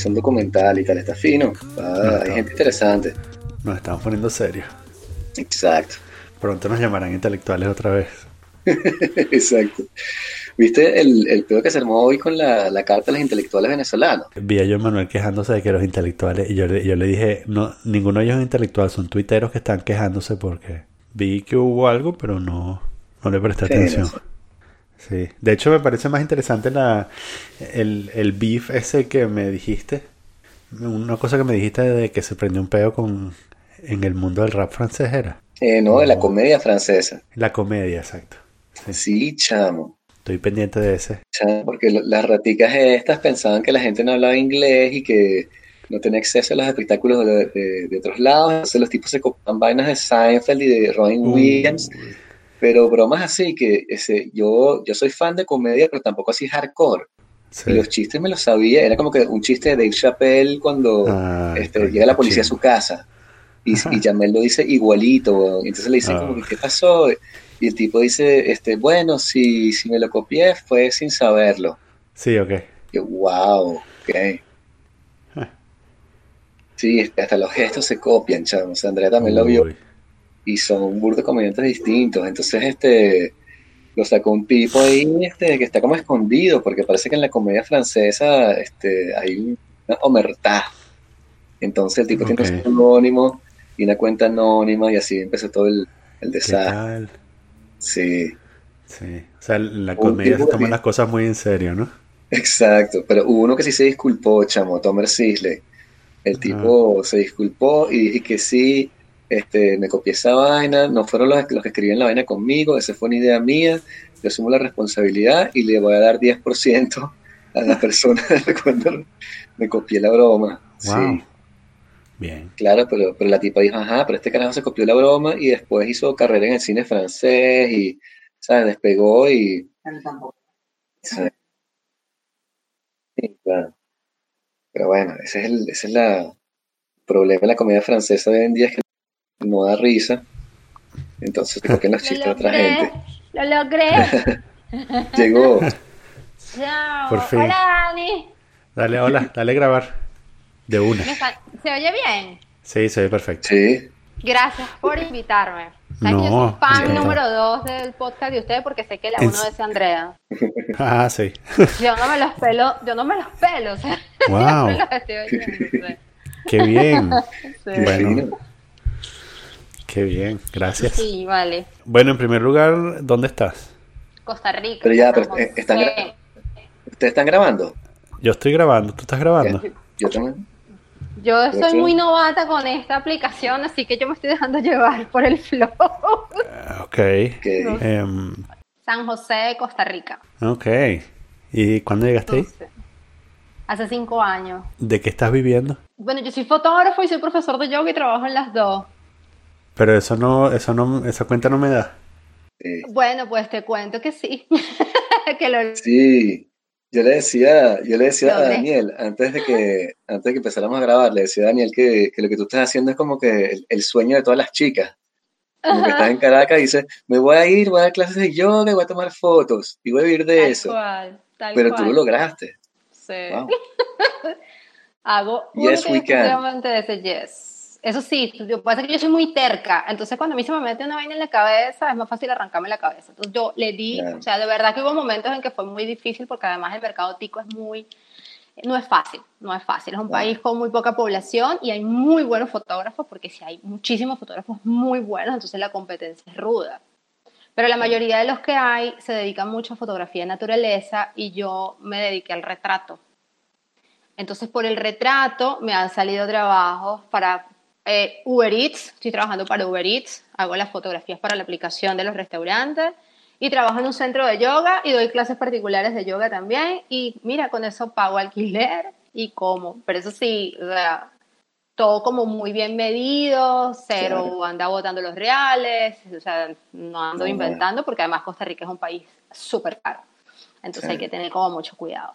hizo un documental y tal, está fino. Ah, hay gente interesante. Nos estamos poniendo serios. Exacto. Pronto nos llamarán intelectuales otra vez. Exacto. ¿Viste el, el pedo que se armó hoy con la, la carta de los intelectuales venezolanos? Vi a Joan Manuel quejándose de que los intelectuales, y yo, le- yo le dije, no, ninguno de ellos es intelectual, son tuiteros que están quejándose porque vi que hubo algo, pero no, no le presté Sí, atención. no sé. Sí, de hecho me parece más interesante la, el, el beef ese que me dijiste. Una cosa que me dijiste de que se prendió un pedo con, en el mundo del rap francés era. Eh, no, de la comedia francesa. La comedia, exacto. Sí, Sí, chamo. estoy pendiente de ese. chamo, porque las raticas estas pensaban que la gente no hablaba inglés y que no tenía acceso a los espectáculos de, de- de otros lados. Entonces los tipos se copian vainas de Seinfeld y de Robin Williams. Uy, Pero bromas así, que ese, yo, yo soy fan de comedia, pero tampoco así hardcore. sí. Y los chistes me los sabía. Era como que un chiste de Dave Chappelle cuando Ay, este, llega la policía a su casa. Y, Ajá. y Jamel lo dice igualito. entonces le dicen Ah. como que, ¿qué pasó? Y el tipo dice, este, bueno, si, si me lo copié fue sin saberlo. Sí, ok. Yo, wow, ok. Ah. Sí, hasta los gestos se copian. O sea, Andrea también lo vio. Y son un burdo de comediantes distintos. Entonces, este, lo sacó un tipo ahí, este, que está como escondido, porque parece que en la comedia francesa, este, hay una omertá. Entonces el tipo tiene un anónimo y una cuenta anónima y así empezó todo el, el ¿Qué desastre. Sí, Sí. O sea, la comedia se toma las cosas muy en serio, ¿no? exacto. Pero hubo uno que sí se disculpó, chamo, Tomer Sisley. El tipo se disculpó y dije que sí, este, me copié esa vaina, no fueron los, los que escribían la vaina conmigo, esa fue una idea mía, yo asumo la responsabilidad y le voy a dar 10% a la persona cuando me copié la broma. Wow. Sí, Bien. claro, pero, pero la tipa dijo, ajá, pero este carajo se copió la broma y después hizo carrera en el cine francés y, ¿sabes? Despegó y... Sí. Sí, claro. Pero bueno, ese es el, ese es la el problema de la comedia francesa de hoy en día, es que no da risa. Entonces te copian los chistes de Lo otra gente. lo logré. Llegó. Chao. Por fin. Hola, Dani. Dale, hola, dale a grabar. De una. ¿Me está- ¿Se oye bien? Sí, se ve perfecto. Sí. Gracias por invitarme. Sabes que yo No, soy fan número dos del podcast de ustedes porque sé que la uno es Andrea. Ah, sí. Yo no me los pelo, yo no me los pelo, o sea, Wow. me los estoy oyendo. sí. Qué bien. Sí. Bueno. Qué bien. Gracias. Sí, vale. Bueno, en primer lugar, ¿dónde estás? Costa Rica. Pero ya, pero, eh, están gra- ¿Ustedes están grabando? Yo estoy grabando. ¿Tú estás grabando? Yo también. Yo soy muy novata con esta aplicación, así que yo me estoy dejando llevar por el flow. Ah, Ok. No. Em, San José, Costa Rica. ok. ¿Y cuándo llegaste ahí? Hace cinco años. ¿De qué estás viviendo? Bueno, yo soy fotógrafo y soy profesor de yoga y trabajo en las dos. Pero eso no, eso no, esa cuenta no me da. sí. Bueno, pues te cuento que sí. que lo Sí. Yo le decía, yo le decía a. Daniel, antes de que, antes de que empezáramos a grabar, le decía a Daniel que, que lo que tú estás haciendo es como que el, el sueño de todas las chicas. Como que Ajá. estás en Caracas y dices, me voy a ir, voy a dar clases de yoga, y voy a tomar fotos y voy a vivir de Tal eso. cual, tal Pero tú cual. lo lograste. Sí. Wow. Hago Yes, we can. de ese yes. Eso sí, lo que pasa que yo soy muy terca. Entonces, cuando a mí se me mete una vaina en la cabeza, es más fácil arrancarme la cabeza. Entonces, yo le di, Claro. o sea, de verdad que hubo momentos en que fue muy difícil porque además el mercado tico es muy. No es fácil, no es fácil. Es un Claro. país con muy poca población y hay muy buenos fotógrafos porque si hay muchísimos fotógrafos muy buenos, entonces la competencia es ruda. Pero la mayoría de los que hay se dedican mucho a fotografía de naturaleza y yo me dediqué al retrato. Entonces, por el retrato me han salido trabajos para eh, Uber Eats, estoy trabajando para Uber Eats, hago las fotografías para la aplicación de los restaurantes y trabajo en un centro de yoga y doy clases particulares de yoga también y mira, con eso pago alquiler y como, pero eso sí, o sea, todo como muy bien medido, cero Claro. anda botando los reales, o sea, no ando inventando porque además Costa Rica es un país súper caro, entonces Sí. hay que tener como mucho cuidado.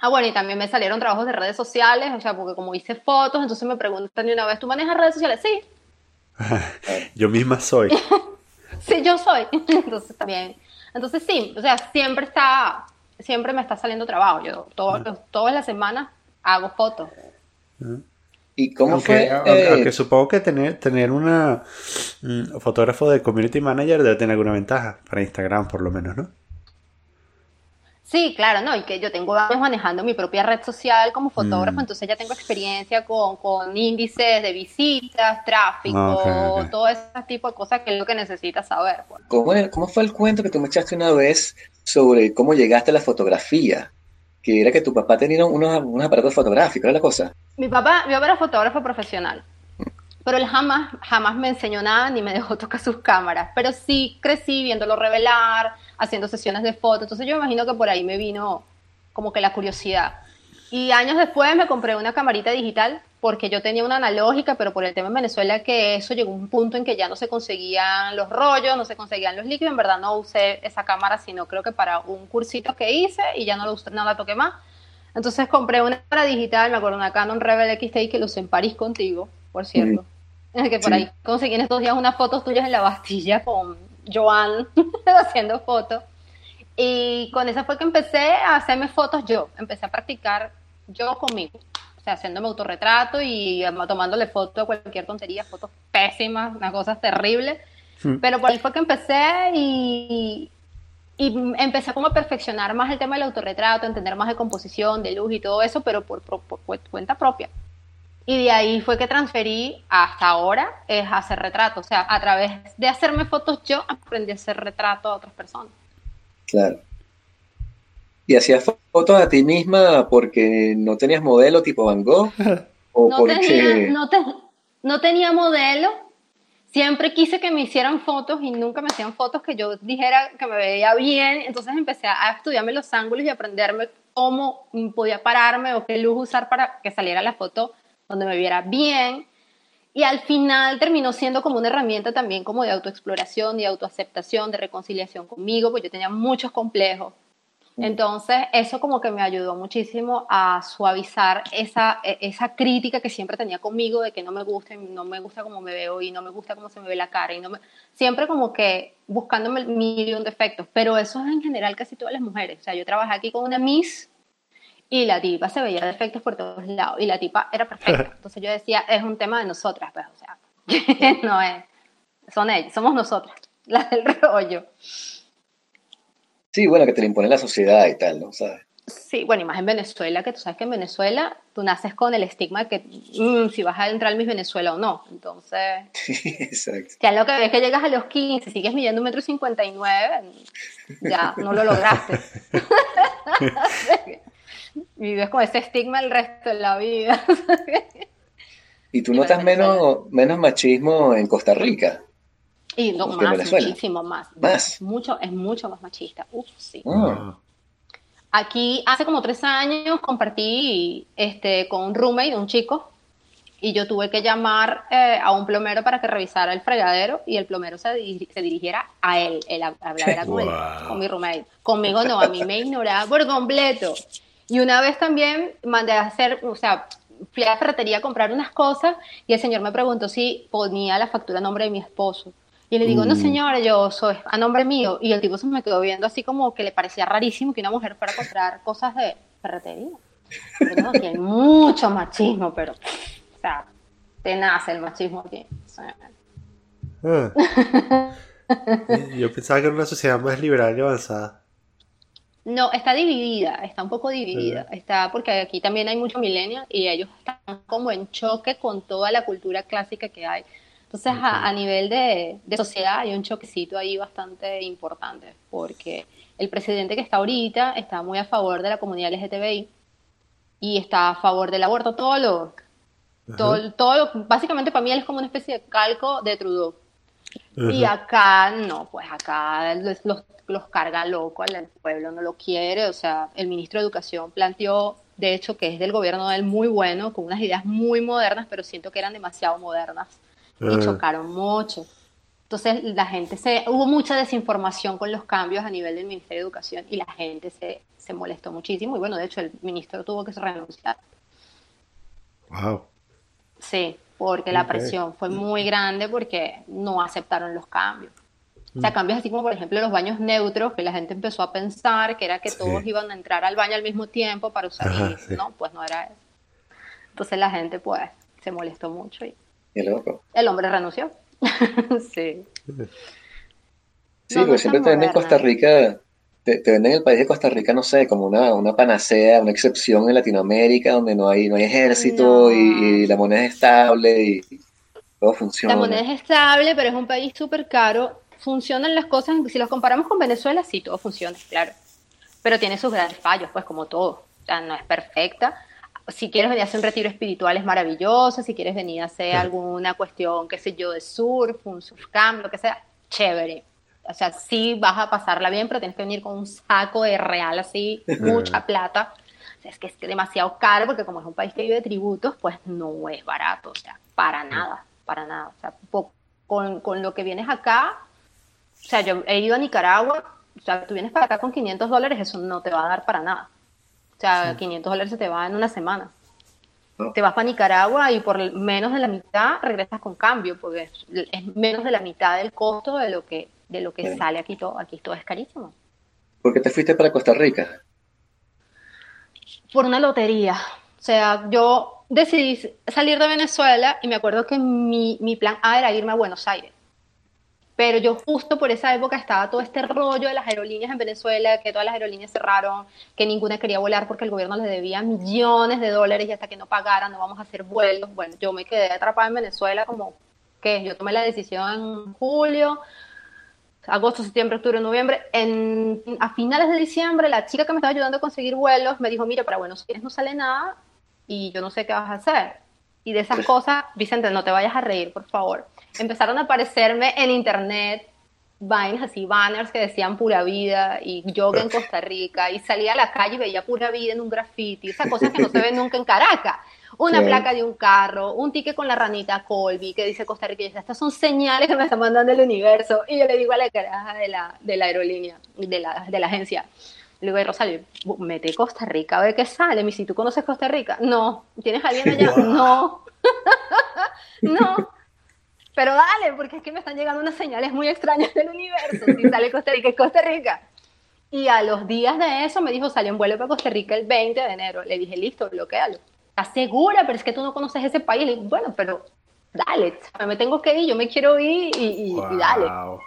Ah, bueno, y también me salieron trabajos de redes sociales, o sea, porque como hice fotos, entonces me preguntan de una vez, ¿tú manejas redes sociales? Sí, Yo misma soy. sí, yo soy. Entonces también, entonces sí, o sea, siempre está, siempre me está saliendo trabajo. Yo todo- todas las semanas hago fotos. ¿Y cómo Aunque, fue? aunque- eh, aunque supongo que tener, tener una mm, fotógrafo de community manager debe tener alguna ventaja para Instagram, por lo menos, ¿no? Sí, claro, no, y que yo tengo años manejando mi propia red social como fotógrafo, Mm. entonces ya tengo experiencia con, con índices de visitas, tráfico, Ah, todo ese tipo de cosas que es lo que necesitas saber. pues. ¿Cómo, era- cómo fue el cuento que tú me echaste una vez sobre cómo llegaste a la fotografía? Que era que tu papá tenía unos, unos aparatos fotográficos, ¿era la cosa? Mi papá, mi papá era fotógrafo profesional, pero él jamás, jamás me enseñó nada ni me dejó tocar sus cámaras, pero sí crecí viéndolo revelar, haciendo sesiones de fotos, entonces yo me imagino que por ahí me vino como que la curiosidad. Y años después me compré una camarita digital porque yo tenía una analógica, pero por el tema en Venezuela que eso llegó a un punto en que ya no se conseguían los rollos, no se conseguían los líquidos, en verdad no usé esa cámara, sino creo que para un cursito que hice y ya no, lo usé, no la toqué más. Entonces compré una cámara digital, me acuerdo, una Canon Rebel XTI que lo usé en París contigo, por cierto. El que por Sí. ahí conseguí en estos días unas fotos tuyas en la Bastilla con Joan haciendo fotos. Y con esa fue que empecé a hacerme fotos yo. Empecé a practicar yo conmigo. O sea, haciéndome autorretrato y tomándole foto a cualquier tontería, fotos pésimas, unas cosas terribles. Mm. Pero por ahí fue que empecé y, y empecé como a perfeccionar más el tema del autorretrato, entender más de composición, de luz y todo eso, pero por, por- por cu- cuenta propia. Y de ahí fue que transferí hasta ahora es hacer retratos. O sea, a través de hacerme fotos yo aprendí a hacer retrato a otras personas. Claro. ¿Y hacías fo- fotos a ti misma porque no tenías modelo tipo Van Gogh? ¿O No porque... tenía, no, te- no tenía modelo. Siempre quise que me hicieran fotos y nunca me hacían fotos que yo dijera que me veía bien. Entonces empecé a estudiarme los ángulos y aprenderme cómo podía pararme o qué luz usar para que saliera la foto donde me viera bien. Y al final terminó siendo como una herramienta también como de autoexploración, de autoaceptación, de reconciliación conmigo, porque yo tenía muchos complejos. Entonces, eso como que me ayudó muchísimo a suavizar esa, e- esa crítica que siempre tenía conmigo de que no me gusta, no me gusta cómo me veo y no me gusta cómo se me ve la cara y no me, siempre como que buscándome el millón de defectos, pero eso es en general casi todas las mujeres. O sea, yo trabajé aquí con una Miss y la tipa se veía defectos por todos lados y la tipa era perfecta. Entonces yo decía, es un tema de nosotras, pues, o sea, no es, son ellas, somos nosotras, las del rollo. Sí, bueno, que te lo impone la sociedad y tal, ¿no? ¿Sabes? Sí, bueno, y más en Venezuela, que tú sabes que en Venezuela tú naces con el estigma de que mm, si vas a entrar al Miss Venezuela o no. Entonces, Exacto. ya lo que ves que llegas a los 15, sigues midiendo un metro cincuenta y nueve, ya no lo lograste. Vives con ese estigma el resto de la vida. ¿Y tú Y notas menos, menos machismo en Costa Rica? Y no, Porque en más, Venezuela. muchísimo más. Más. Es mucho, es mucho más machista. Uf, sí. Ah, Aquí hace como tres años compartí este, con un roommate, un chico, y yo tuve que llamar eh, a un plomero para que revisara el fregadero y el plomero se, se dirigiera a él. Él hab- hablaba con, Wow. con mi roommate. Conmigo no, a mí me ignoraba por completo. Y una vez también mandé a hacer, o sea, fui a la ferretería a comprar unas cosas y el señor me preguntó si ponía la factura a nombre de mi esposo. Y le digo, no Mm. señora, yo soy a nombre mío. Y el tipo se me quedó viendo así como que le parecía rarísimo que una mujer fuera a comprar cosas de ferretería. Pero no, aquí hay mucho machismo, pero, o sea, te nace el machismo aquí. O sea, Ah. Yo pensaba que era una sociedad más liberal y avanzada. No, está dividida, está un poco dividida. Está porque aquí también hay mucho millennial y ellos están como en choque con toda la cultura clásica que hay. Entonces, a, a nivel de, de sociedad hay un choquecito ahí bastante importante, porque el presidente que está ahorita está muy a favor de la comunidad LGTBI y está a favor del aborto, todo lo, todo, todo básicamente para mí él es como una especie de calco de Trudeau. Y acá no, pues acá los, los, los carga loco, el pueblo no lo quiere, o sea, el ministro de Educación planteó, de hecho, que es del gobierno de él muy bueno, con unas ideas muy modernas, pero siento que eran demasiado modernas y Ah. chocaron mucho. Entonces la gente se, hubo mucha desinformación con los cambios a nivel del Ministerio de Educación y la gente se, se molestó muchísimo y bueno, de hecho el ministro tuvo que renunciar. Wow. Sí, porque la presión fue muy grande porque no aceptaron los cambios. O sea, cambios así como, por ejemplo, los baños neutros, que la gente empezó a pensar que era que Sí. todos iban a entrar al baño al mismo tiempo para usar. Ajá, y sí. No, pues no era eso. Entonces la gente pues se molestó mucho y loco. el hombre renunció. sí. Sí, No, no porque es siempre tan te venden moderna. Costa Rica, te, te venden el país de Costa Rica, no sé, como una, una panacea, una excepción en Latinoamérica donde no hay, no hay ejército No. y, y la moneda es estable y todo funciona. La moneda es estable, pero es un país súper caro. Funcionan las cosas, si los comparamos con Venezuela, sí, todo funciona, claro. Pero tiene sus grandes fallos, pues como todo. O sea, no es perfecta. Si quieres venir a hacer un retiro espiritual es maravilloso. Si quieres venir a hacer alguna cuestión, qué sé yo, de surf, un surfcamp, lo que sea, chévere. O sea, sí vas a pasarla bien, pero tienes que venir con un saco de real así, mucha plata. O sea, es que es demasiado caro porque como es un país que vive de tributos, pues no es barato, o sea, para nada, para nada. O sea, con, con lo que vienes acá, o sea, yo he ido a Nicaragua, o sea, tú vienes para acá con 500 dólares, eso no te va a dar para nada. O sea, 500 dólares se te va en una semana. No. Te vas para Nicaragua y por menos de la mitad regresas con cambio, porque es menos de la mitad del costo de lo que, de lo que sale aquí todo. Aquí todo es carísimo. ¿Por qué te fuiste para Costa Rica? por una lotería. O sea, yo decidí salir de Venezuela y me acuerdo que mi, mi plan A era irme a Buenos Aires. Pero yo justo por esa época estaba todo este rollo de las aerolíneas en Venezuela, que todas las aerolíneas cerraron, que ninguna quería volar porque el gobierno les debía millones de dólares y hasta que no pagaran no vamos a hacer vuelos. Bueno, yo me quedé atrapada en Venezuela como que yo tomé la decisión en julio, agosto, septiembre, octubre, noviembre. En, a finales de diciembre, la chica que me estaba ayudando a conseguir vuelos me dijo, mira, para Buenos Aires no sale nada y yo no sé qué vas a hacer. Y de esas cosas, Vicente, no te vayas a reír, por favor. Empezaron a aparecerme en internet vainas así, banners que decían pura vida y yoga en Costa Rica y salía a la calle y veía pura vida en un graffiti, esas cosas que no se ven nunca en Caracas. Una placa de un carro, un ticket con la ranita Colby que dice Costa Rica estas son señales que me está mandando el universo. Y yo le digo a la caraja de la, de la aerolínea, de la, de la agencia, le digo, "Ay, Rosario, mete Costa Rica, a ver qué sale. Me dice, ¿tú conoces Costa Rica? No. ¿Tienes alguien allá? No. no. Pero dale, porque es que me están llegando unas señales muy extrañas del universo. Si sale Costa Rica, es Costa Rica. Y a los días de eso me dijo, salió en vuelo para Costa Rica el 20 de enero. Le dije, listo, bloquealo. ¿Estás segura? Pero es que tú no conoces ese país. Le digo, bueno, pero dale, me tengo que ir, yo me quiero ir y, y- y dale. Wow.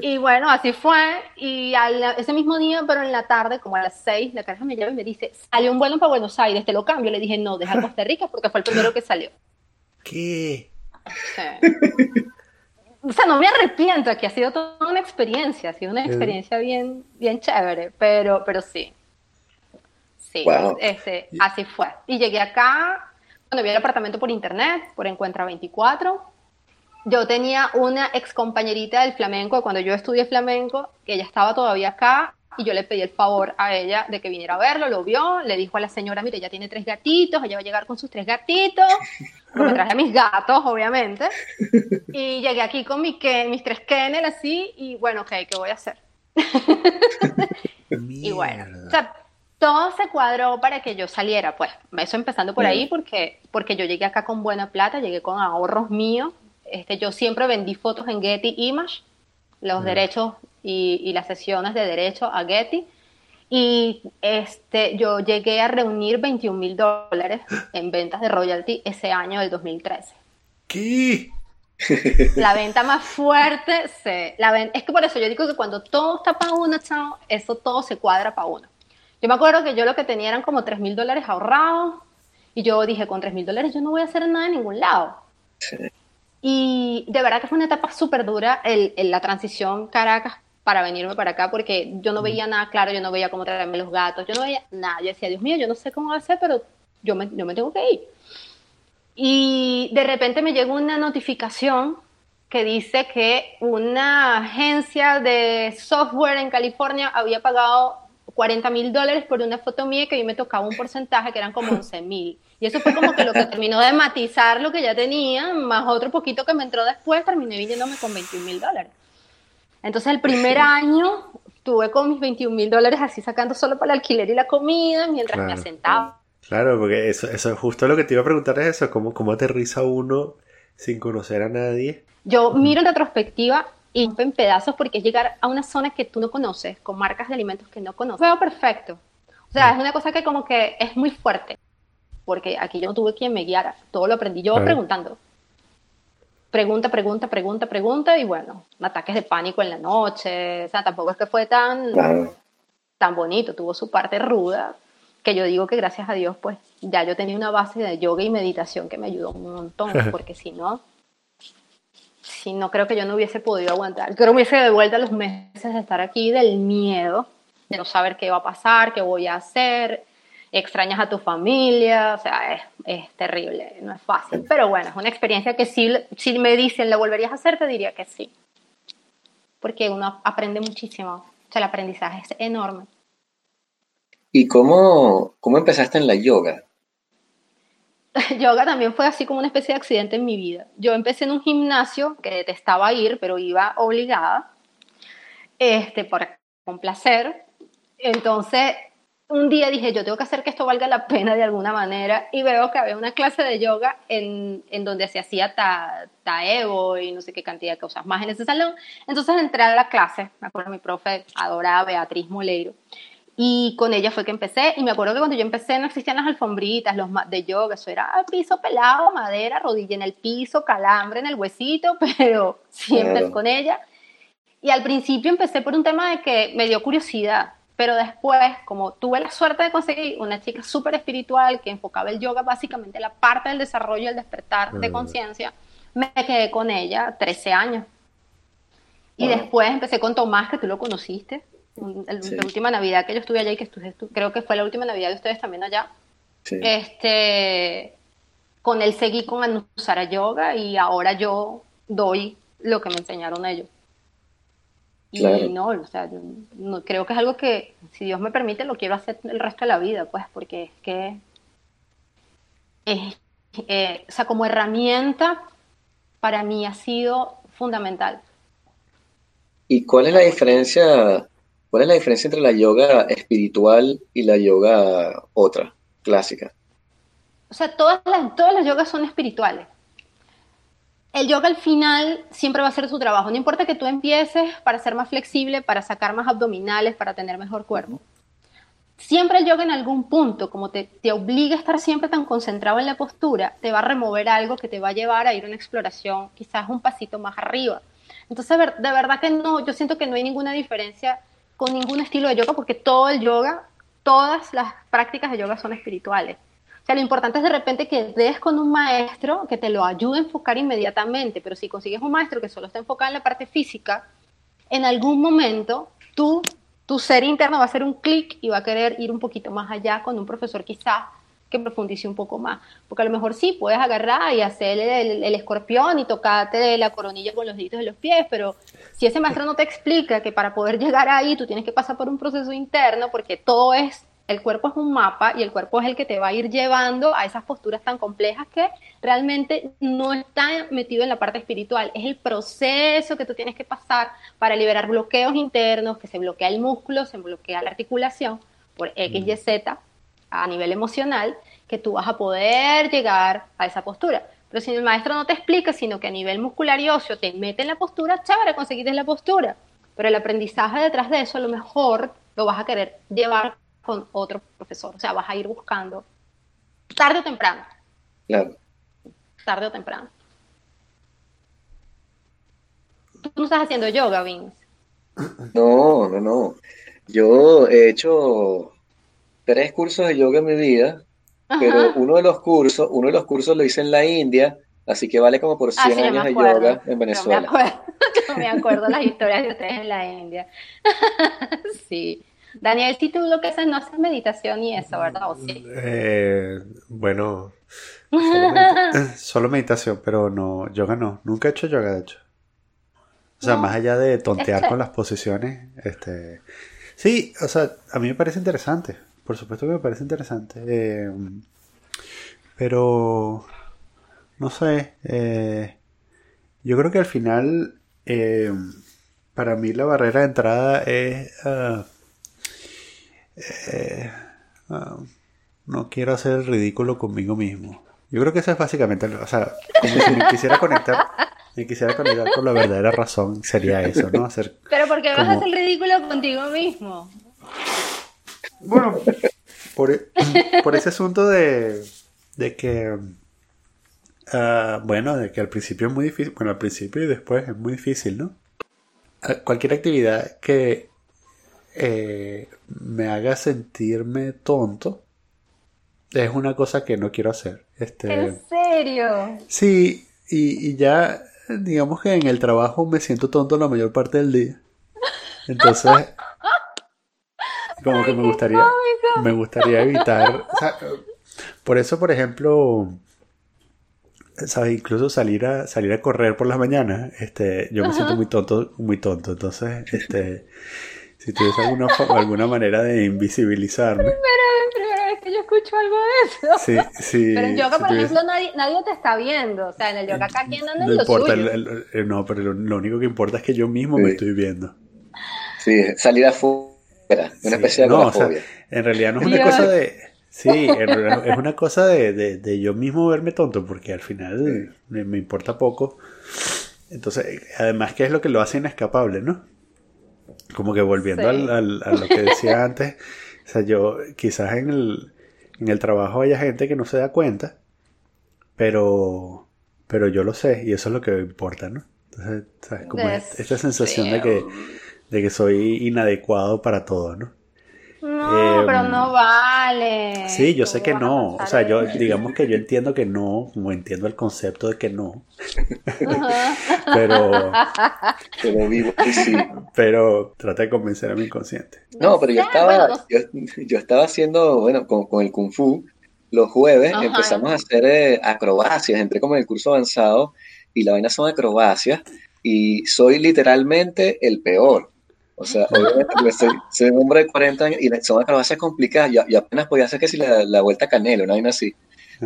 Y bueno, así fue. Y ese mismo día, pero en la tarde, como a las 6, la caraja me llama y me dice, salió un vuelo para Buenos Aires, te lo cambio. Le dije, no, deja Costa Rica porque fue el primero que salió. ¿Qué? Sí. O sea, no me arrepiento, que ha sido toda una experiencia, ha sido una experiencia bien, bien chévere, pero, pero sí. Sí, Wow. este, así fue. Y llegué acá, cuando vi el apartamento por internet, por Encuentra 24. Yo tenía una ex compañerita del flamenco, cuando yo estudié flamenco, que ella estaba todavía acá, y yo le pedí el favor a ella de que viniera a verlo, lo vio, le dijo a la señora, mire, ella tiene tres gatitos, ella va a llegar con sus tres gatitos, porque traje a mis gatos, obviamente, y llegué aquí con mi Ken- mis tres kennel así, y bueno, ok, ¿qué voy a hacer? Y bueno, o sea, todo se cuadró para que yo saliera, pues, eso empezando por ahí, porque, porque yo llegué acá con buena plata, llegué con ahorros míos, este, yo siempre vendí fotos en Getty Image, los derechos y, y las sesiones de derecho a Getty, y este, yo llegué a reunir 21 mil dólares en ventas de royalty ese año del 2013. ¿Qué? La venta más fuerte, se, la ven- es que por eso yo digo que cuando todo está para uno, chao, eso todo se cuadra para uno. Yo me acuerdo que yo lo que tenía eran como 3 mil dólares ahorrados y yo dije, con 3 mil dólares yo no voy a hacer nada en ningún lado. Y de verdad que fue una etapa súper dura el, el- la transición Caracas para venirme para acá porque yo no veía nada claro, yo no veía cómo traerme los gatos, yo no veía nada. Yo decía, Dios mío, yo no sé cómo ser, pero yo me, yo me tengo que ir. Y de repente me llegó una notificación que dice que una agencia de software en California había pagado 40 mil dólares por una foto mía que a mí me tocaba un porcentaje que eran como 11 mil. Y eso fue como que lo que terminó de matizar lo que ya tenía, más otro poquito que me entró después, terminé viniéndome con 21 mil dólares. Entonces el primer año tuve con mis 21 mil dólares así sacando solo para el alquiler y la comida mientras me asentaba. Claro, porque eso, eso es justo lo que te iba a preguntar es eso, ¿cómo, cómo aterriza uno sin conocer a nadie? Yo miro en retrospectiva y en pedazos porque es llegar a una zona que tú no conoces, con marcas de alimentos que no conoces. Veo perfecto. O sea, es una cosa que como que es muy fuerte. porque aquí yo no tuve quien me guiara, todo lo aprendí yo preguntando. Pregunta, pregunta, pregunta, pregunta, y bueno, ataques de pánico en la noche, o sea, tampoco es que fue tan, tan bonito, tuvo su parte ruda, que yo digo que gracias a Dios, pues ya yo tenía una base de yoga y meditación que me ayudó un montón, porque si no, si no creo que yo no hubiese podido aguantar. Creo que hubiese devuelto los meses de estar aquí del miedo, de no saber qué va a pasar, qué voy a hacer, extrañas a tu familia, o sea, es, es, terrible, no es fácil. Pero bueno, es una experiencia que si, si me dicen, ¿la volverías a hacer? Te diría que sí. Porque uno aprende muchísimo, o sea, el aprendizaje es enorme. ¿Y cómo, cómo empezaste en la yoga? yoga también fue así como una especie de accidente en mi vida. Yo empecé en un gimnasio que detestaba ir, pero iba obligada, este, por complacer. Entonces un día dije, yo tengo que hacer que esto valga la pena de alguna manera y veo que había una clase de yoga en, en donde se hacía ta, taevo y no sé qué cantidad de cosas más en ese salón. Entonces entré a la clase, me acuerdo mi profe adorada Beatriz Moleiro y con ella fue que empecé. Y me acuerdo que cuando yo empecé no existían las alfombritas los de yoga, eso era piso pelado, madera, rodilla en el piso, calambre en el huesito, pero siempre con ella. Y al principio empecé por un tema de que me dio curiosidad pero después, como tuve la suerte de conseguir una chica súper espiritual que enfocaba el yoga básicamente la parte del desarrollo el despertar de conciencia, me quedé con ella 13 años. Y después empecé con Tomás, que tú lo conociste, la última Navidad que yo estuve allá y que estuve, creo que fue la última Navidad de ustedes también allá. Este, con él seguí con Anusara Yoga y ahora yo doy lo que me enseñaron ellos. Y no, o sea, no, creo que es algo que, si Dios me permite, lo quiero hacer el resto de la vida, pues, porque es que, es, eh, o sea, como herramienta, para mí ha sido fundamental. ¿Y cuál es la diferencia, cuál es la diferencia entre la yoga espiritual y la yoga otra, clásica? O sea, todas las, todas las yogas son espirituales el yoga al final siempre va a ser su trabajo. No importa que tú empieces para ser más flexible, para sacar más abdominales, para tener mejor cuerpo. Siempre el yoga en algún punto, como te, te obliga a estar siempre tan concentrado en la postura, te va a remover algo que te va a llevar a ir a una exploración quizás un pasito más arriba. Entonces, de verdad que no, yo siento que no hay ninguna diferencia con ningún estilo de yoga porque todo el yoga, todas las prácticas de yoga son espirituales sea, lo importante es de repente que des con un maestro que te lo ayude a enfocar inmediatamente, pero si consigues un maestro que solo está enfocado en la parte física, en algún momento tú, tu ser interno va a hacer un clic y va a querer ir un poquito más allá con un profesor quizás que profundice un poco más. Porque a lo mejor sí, puedes agarrar y hacer el, el, escorpión y tocarte la coronilla con los deditos de los pies, pero si ese maestro no te explica que para poder llegar ahí tú tienes que pasar por un proceso interno, porque todo es el cuerpo es un mapa y el cuerpo es el que te va a ir llevando a esas posturas tan complejas que realmente no está metido en la parte espiritual. Es el proceso que tú tienes que pasar para liberar bloqueos internos, que se bloquea el músculo, se bloquea la articulación por X, Y, Z a nivel emocional, que tú vas a poder llegar a esa postura. Pero si el maestro no te explica, sino que a nivel muscular y óseo te mete en la postura, chévere, conseguiste la postura. Pero el aprendizaje detrás de eso a lo mejor lo vas a querer llevar con otro profesor. O sea, vas a ir buscando tarde o temprano. Claro. Tarde o temprano. Tú no estás haciendo yoga, Vince. No, no, no. Yo he hecho tres cursos de yoga en mi vida, pero uno de los cursos, uno de los cursos lo hice en la India, así que vale como por 100 ah, años de yoga en Venezuela. Yo me acuerdo, yo me acuerdo las historias de ustedes en la India. sí. Daniel, si tú lo que haces no haces meditación y eso, ¿verdad? ¿O sí? Eh, bueno, solo, meditación, pero no, yoga no. Nunca he hecho yoga, de hecho. O sea, más allá de tontear con las posiciones, este... Sí, o sea, a mí me parece interesante. Por supuesto que me parece interesante. Eh, pero, no sé, eh, yo creo que al final, para mí la barrera de entrada es... Eh, ah, no quiero hacer el ridículo conmigo mismo. Yo creo que eso es básicamente, o sea, si me quisiera conectar, me quisiera conectar con la verdadera razón, sería eso, ¿no? Hacer Pero ¿por qué vas a hacer el ridículo contigo mismo? Bueno, por, por ese asunto de, de que, ah, bueno, de que al principio es muy difícil, bueno, al principio y después es muy difícil, ¿no? Ah, Cualquier actividad que eh, me haga sentirme tonto es una cosa que no quiero hacer. Este, ¿En serio? Sí, y, y ya digamos que en el trabajo me siento tonto la mayor parte del día. Entonces, como que me gustaría, me gustaría evitar. o sea, por eso, por ejemplo, ¿sabes? Incluso salir a, salir a correr por las mañanas, este, yo me siento muy tonto, muy tonto. Entonces, este, si tuviese alguna, alguna manera de invisibilizarme, Pero es la primera vez que yo escucho algo de eso. sí, sí, Pero en yoga, si por tuviese- ejemplo, nadie, nadie te está viendo. O sea, en el yoga cada quien anda en no lo importa, suyo. el- el- el- no, pero lo, lo único que importa es que yo mismo me estoy viendo. Sí, salir afuera, una Sí, especie de no, o sea, en realidad no es una Dios. cosa de... Sí, en realidad es una cosa de, de- de yo mismo verme tonto, porque al final me, me importa poco. Entonces, además, ¿qué es lo que lo hace inescapable, no? Como que volviendo Sí. al, al- a lo que decía antes, o sea, yo quizás en el, en el trabajo haya gente que no se da cuenta, pero, pero yo lo sé y eso es lo que importa, ¿no? Entonces, ¿sabes? Como Es- es- esta sensación de que, de que soy inadecuado para todo, ¿no? No, Em, pero no vale. Sí, yo sé ¿Cómo que no. O sea, yo digamos que yo entiendo que no, como entiendo el concepto de que no, pero, Pero vivo y sí. pero trata de convencer a mi inconsciente. No, pero yo estaba, yo, yo estaba haciendo, bueno, con, con el Kung Fu, los jueves Ajá. empezamos a hacer eh, acrobacias, entré como en el curso avanzado y la vaina son acrobacias y soy literalmente el peor. O sea, obviamente porque soy, soy un hombre de 40 años y son acrobacias complicadas. Yo, yo apenas podía hacer que si la, la vuelta a canelo, una vaina así.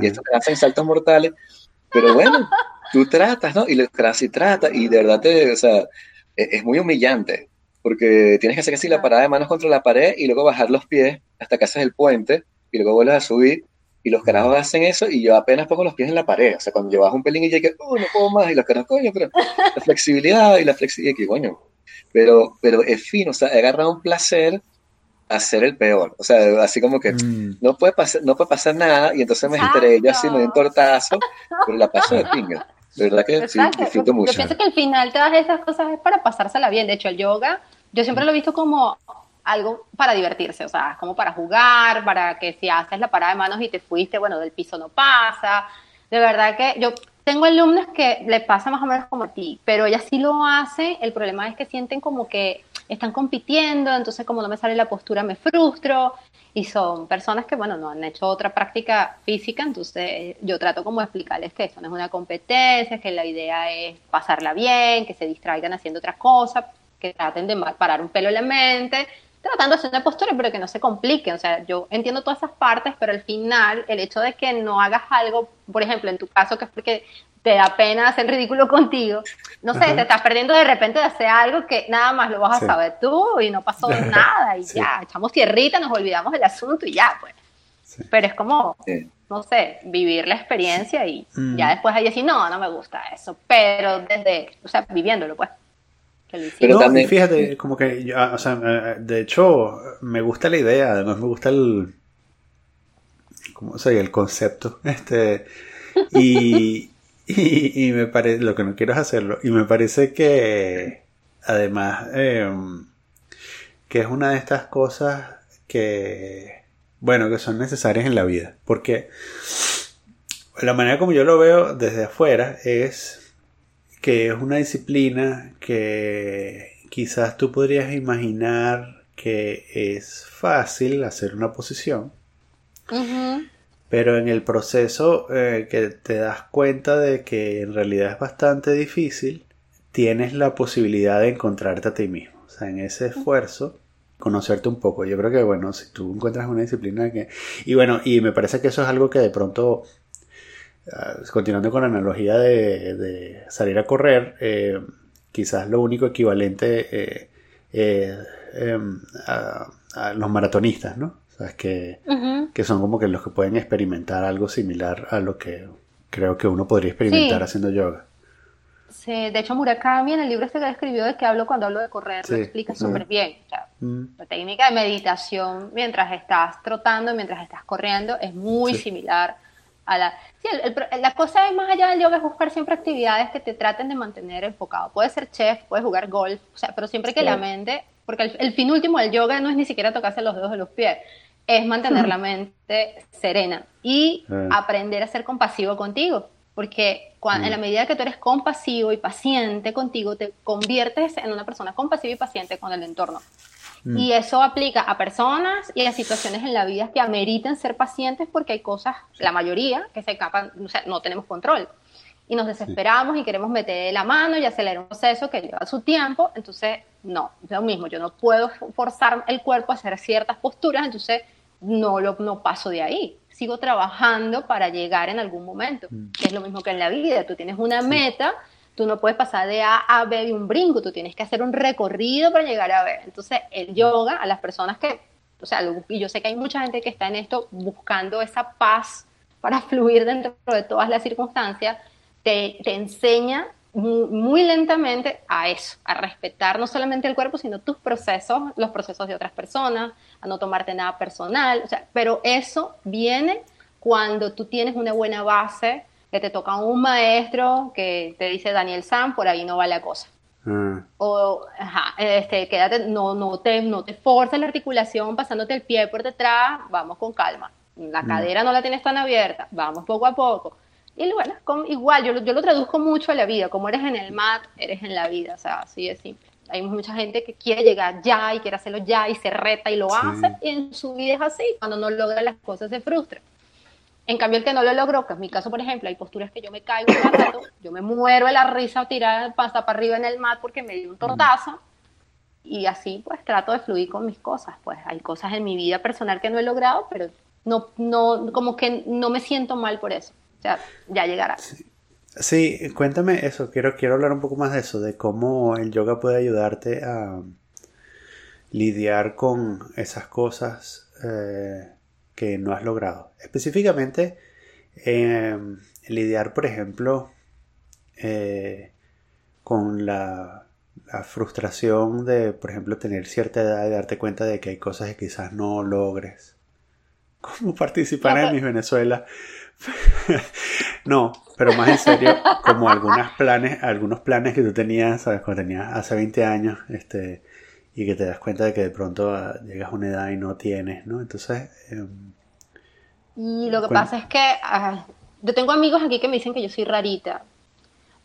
Y esto te hacen saltos mortales. Pero bueno, tú tratas, ¿no? Y lo y trata y de verdad te, o sea, es, es muy humillante porque tienes que hacer así la parada de manos contra la pared y luego bajar los pies hasta que haces el puente y luego vuelves a subir y los carajos hacen eso y yo apenas pongo los pies en la pared, o sea, cuando llevas un pelín y llegué, oh, no puedo más y los carajos, coño, pero la flexibilidad y la flexibilidad, que coño, pero, pero es fino, o sea, he agarrado un placer a ser el peor, o sea, así como que Mm, no puede pasar, no puede pasar nada y entonces me estrello así, me doy un tortazo, pero la paso de pinga, de verdad que sí, disfruto Yo mucho. pienso que al final todas esas cosas es para pasársela bien. De hecho, el yoga, yo siempre lo he visto como algo para divertirse, o sea, como para jugar, para que si haces la parada de manos y te fuiste, bueno, del piso no pasa. De verdad que yo tengo alumnos que le pasa más o menos como a ti, pero ellas sí lo hacen. El problema es que sienten como que están compitiendo, entonces como no me sale la postura me frustro. Y son personas que, bueno, no han hecho otra práctica física, entonces yo trato como de explicarles que eso no es una competencia, que la idea es pasarla bien, que se distraigan haciendo otra cosa, que traten de parar un pelo en la mente, tratando de hacer una postura, pero que no se compliquen. O sea, yo entiendo todas esas partes, pero al final el hecho de que no hagas algo, por ejemplo, en tu caso, que es porque te da pena hacer ridículo contigo, no sé, Ajá. te estás perdiendo de repente de hacer algo que nada más lo vas a Sí. saber tú y no pasó nada y Sí. ya, echamos tierrita, nos olvidamos del asunto y ya, pues. Sí. Pero es como, Sí. no sé, vivir la experiencia y Mm. ya después ahí decir, no, no me gusta eso, pero desde, o sea, viviéndolo, pues. Pero no, también- fíjate, como que, yo, o sea, de hecho, me gusta la idea, además me gusta el, ¿cómo se llama? El concepto, este, y, y, y me parece, lo que no quiero es hacerlo, y me parece que, además, em, que es una de estas cosas que, bueno, que son necesarias en la vida, porque la manera como yo lo veo desde afuera es que es una disciplina que quizás tú podrías imaginar que es fácil hacer una posición, pero en el proceso eh, que te das cuenta de que en realidad es bastante difícil, tienes la posibilidad de encontrarte a ti mismo. O sea, en ese esfuerzo, conocerte un poco. Yo creo que, bueno, si tú encuentras una disciplina que... Y bueno, y me parece que eso es algo que de pronto, continuando con la analogía de, de salir a correr, eh, quizás lo único equivalente eh, eh, em, a, a los maratonistas, ¿no? O sea, es que que son como que los que pueden experimentar algo similar a lo que creo que uno podría experimentar Sí. haciendo yoga. Sí, de hecho, Murakami en el libro este que escribió de que hablo cuando hablo de correr, lo explica súper bien. O sea, Mm, la técnica de meditación mientras estás trotando, mientras estás corriendo, es muy Sí. similar a la... Sí, la cosa es más allá del yoga es buscar siempre actividades que te traten de mantener enfocado. Puede ser chef, puedes jugar golf, o sea, pero siempre que la mente, porque el, fin último del yoga no es ni siquiera tocarse los dedos de los pies, es mantener la mente serena y aprender a ser compasivo contigo. Porque cuando, en la medida que tú eres compasivo y paciente contigo, te conviertes en una persona compasiva y paciente con el entorno. Mm. Y eso aplica a personas y a situaciones en la vida que ameritan ser pacientes porque hay cosas, la mayoría, que se escapan, o sea, no tenemos control. Y nos desesperamos y queremos meter la mano y acelerar un proceso que lleva su tiempo. Entonces, no, es lo mismo. Yo no puedo forzar el cuerpo a hacer ciertas posturas, entonces no, lo, no paso de ahí sigo trabajando para llegar en algún momento. Mm. Es lo mismo que en la vida, tú tienes una meta, tú no puedes pasar de A a B de un brinco, tú tienes que hacer un recorrido para llegar a B. Entonces, el yoga, a las personas que, o sea, y yo sé que hay mucha gente que está en esto buscando esa paz para fluir dentro de todas las circunstancias, te, te enseña muy, lentamente a eso, a respetar no solamente el cuerpo, sino tus procesos, los procesos de otras personas, a no tomarte nada personal, pero eso viene cuando tú tienes una buena base, que te toca un maestro que te dice Daniel Sam, por ahí no va la cosa. Ah. O, ajá, este, quédate, no, no, te, no te forces la articulación pasándote el pie por detrás, vamos con calma. La mm. cadera no la tienes tan abierta, vamos poco a poco. Y bueno, igual, yo, yo lo traduzco mucho a la vida, como eres en el mat, eres en la vida, o sea, así de simple. Hay mucha gente que quiere llegar ya y quiere hacerlo ya y se reta y lo hace, y en su vida es así, cuando no logra las cosas se frustra. En cambio, el que no lo logró, que es mi caso, por ejemplo, hay posturas que yo me caigo un rato, yo me muero de la risa o tirar pasta para arriba en el mat porque me dio un tortazo, y así pues trato de fluir con mis cosas. Pues hay cosas en mi vida personal que no he logrado, pero no, no, como que no me siento mal por eso sea, ya llegará. Sí. cuéntame eso, quiero, quiero hablar un poco más de eso, de cómo el yoga puede ayudarte a lidiar con esas cosas eh, que no has logrado. Específicamente, em, lidiar, por ejemplo, eh, con la, la, frustración de, por ejemplo, tener cierta edad y darte cuenta de que hay cosas que quizás no logres. ¿Cómo participar en Mis Venezuela? no, pero más en serio, como algunos planes, algunos planes que tú tenías, ¿sabes? Cuando tenías hace 20 años, este, y que te das cuenta de que de pronto ah, llegas a una edad y no tienes, ¿no? Entonces... Em, y lo que pasa es que ah, yo tengo amigos aquí que me dicen que yo soy rarita,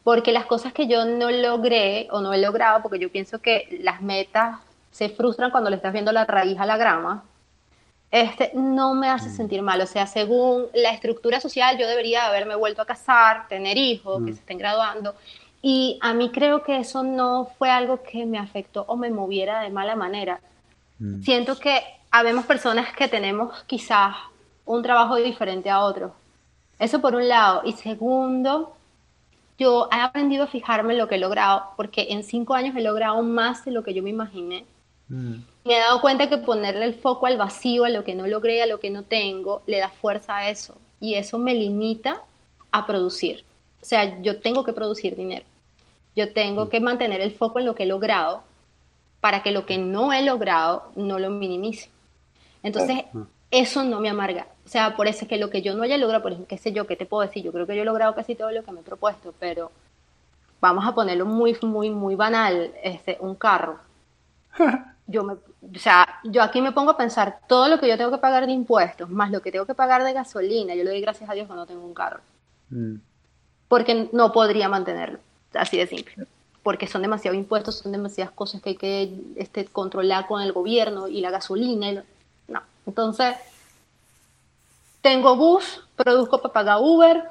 porque las cosas que yo no logré o no he logrado, porque yo pienso que las metas se frustran cuando le estás viendo la raíz a la grama, este, no me hace mm. sentir mal. O sea, según la estructura social, yo debería haberme vuelto a casar, tener hijos, que mm. se estén graduando. Y a mí creo que eso no fue algo que me afectó o me moviera de mala manera. Mm. Siento que habemos personas que tenemos quizás un trabajo diferente a otros. Eso por un lado. Y segundo, yo he aprendido a fijarme en lo que he logrado, porque en cinco años he logrado más de lo que yo me imaginé. Me he dado cuenta que ponerle el foco al vacío, a lo que no logré, a lo que no tengo, le da fuerza a eso. Y eso me limita a producir. O sea, yo tengo que producir dinero. Yo tengo que mantener el foco en lo que he logrado para que lo que no he logrado no lo minimice. Entonces, eso no me amarga. O sea, por eso es que lo que yo no haya logrado, por ejemplo, qué sé yo, qué te puedo decir, yo creo que yo he logrado casi todo lo que me he propuesto, pero vamos a ponerlo muy, muy, muy banal, este, un carro. yo me, o sea, yo aquí me pongo a pensar todo lo que yo tengo que pagar de impuestos, más lo que tengo que pagar de gasolina, yo le doy gracias a Dios que no tengo un carro. Mm. Porque no podría mantenerlo, así de simple. Porque son demasiados impuestos, son demasiadas cosas que hay que este, controlar con el gobierno y la gasolina. Y no. Entonces, tengo bus, produzco para pagar Uber,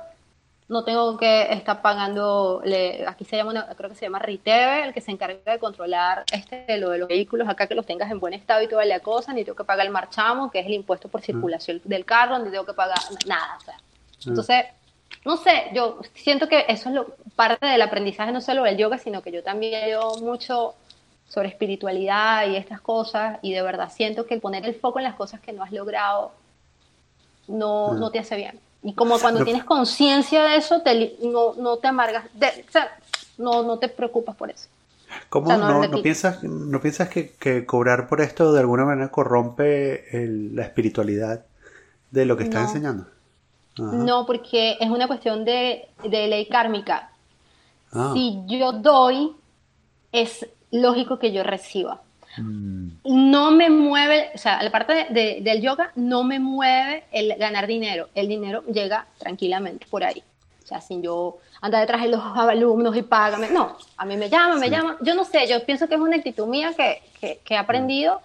no tengo que estar pagando, aquí se llama, creo que se llama RITEVE, el que se encarga de controlar este, lo de los vehículos, acá que los tengas en buen estado y toda la cosa, ni tengo que pagar el marchamo, que es el impuesto por mm. circulación del carro, ni tengo que pagar nada. Mm. Entonces, no sé, yo siento que eso es lo, parte del aprendizaje, no solo del yoga, sino que yo también leo mucho sobre espiritualidad y estas cosas, y de verdad siento que el poner el foco en las cosas que no has logrado no, mm. no te hace bien. Y como cuando tienes conciencia de eso, te, no, no, te amargas, o sea, no, no te preocupas por eso. ¿Cómo no, no, piensas, no piensas que, que, cobrar por esto de alguna manera corrompe la espiritualidad de lo que estás enseñando? No, porque es una cuestión de, de ley kármica. Ah. Si yo doy, es lógico que yo reciba. Mm. No me mueve, o sea, la parte de- de- del yoga no me mueve el ganar dinero. El dinero llega tranquilamente por ahí. O sea, sin yo andar detrás de los alumnos y págame. No, a mí me llaman, me Sí. llaman. Yo no sé, yo pienso que es una actitud mía que, que, que he aprendido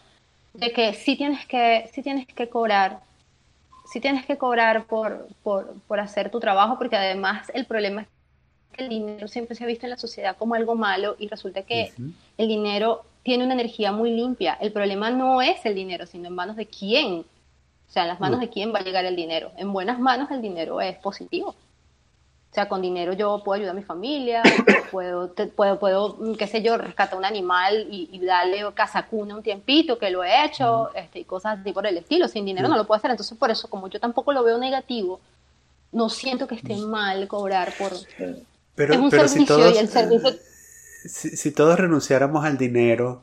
de que sí tienes que, sí tienes que cobrar. Sí tienes que cobrar por, por, por hacer tu trabajo, porque además el problema es que el dinero siempre se ha visto en la sociedad como algo malo y resulta que el dinero tiene una energía muy limpia. El problema no es el dinero, sino en manos de quién. O sea, en las manos de quién va a llegar el dinero. En buenas manos el dinero es positivo. O sea, con dinero yo puedo ayudar a mi familia, puedo, te- puedo, puedo, mm, qué sé yo, rescatar un animal y, y darle casa cuna un tiempito, que lo he hecho, este, y cosas así por el estilo. Sin dinero no lo puedo hacer. Entonces, por eso, como yo tampoco lo veo negativo, no siento que esté mal cobrar por... Pero, es un pero si servicio todos, y el servicio... si, si todos renunciáramos al dinero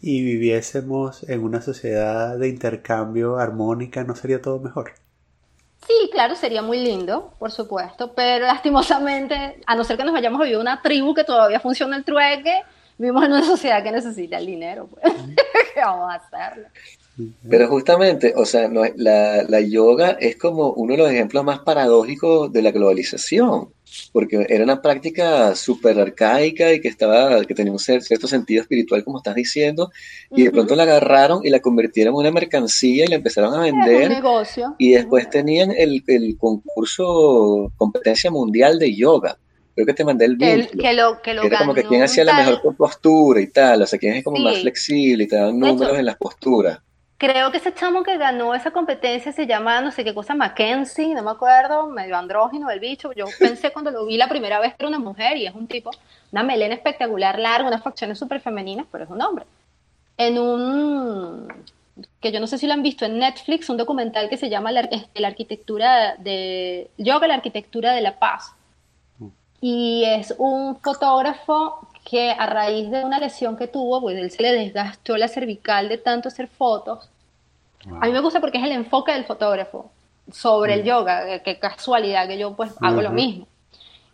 y viviésemos en una sociedad de intercambio armónica, ¿no sería todo mejor? Sí, claro, sería muy lindo, por supuesto, pero lastimosamente, a no ser que nos vayamos a vivir una tribu que todavía funciona el trueque, vivimos en una sociedad que necesita el dinero, pues. ¿Qué vamos a hacer? Pero justamente, o sea, no, la, la yoga es como uno de los ejemplos más paradójicos de la globalización, porque era una práctica súper arcaica y que estaba, que tenía un cierto sentido espiritual, como estás diciendo, y de pronto la agarraron y la convirtieron en una mercancía y la empezaron a Es un vender. negocio. Y después tenían el, el concurso, competencia mundial de yoga. Creo que te mandé el que, vínculo. que lo, que lo que era como que quién hacía la mejor postura y tal, o sea, quién es como más Sí. flexible y te daban De hecho- números en las posturas. Creo que ese chamo que ganó esa competencia se llama no sé qué cosa, Mackenzie, no me acuerdo, medio andrógino el bicho. Yo pensé cuando lo vi la primera vez que era una mujer y es un tipo, una melena espectacular, larga, unas facciones súper femeninas, pero es un hombre. En un, que yo no sé si lo han visto en Netflix, un documental que se llama La, este, la arquitectura de, yoga, la arquitectura de la paz. Y es un fotógrafo que a raíz de una lesión que tuvo, pues él se le desgastó la cervical de tanto hacer fotos. A mí me gusta porque es el enfoque del fotógrafo sobre el yoga, eh, qué casualidad que yo pues hago lo mismo.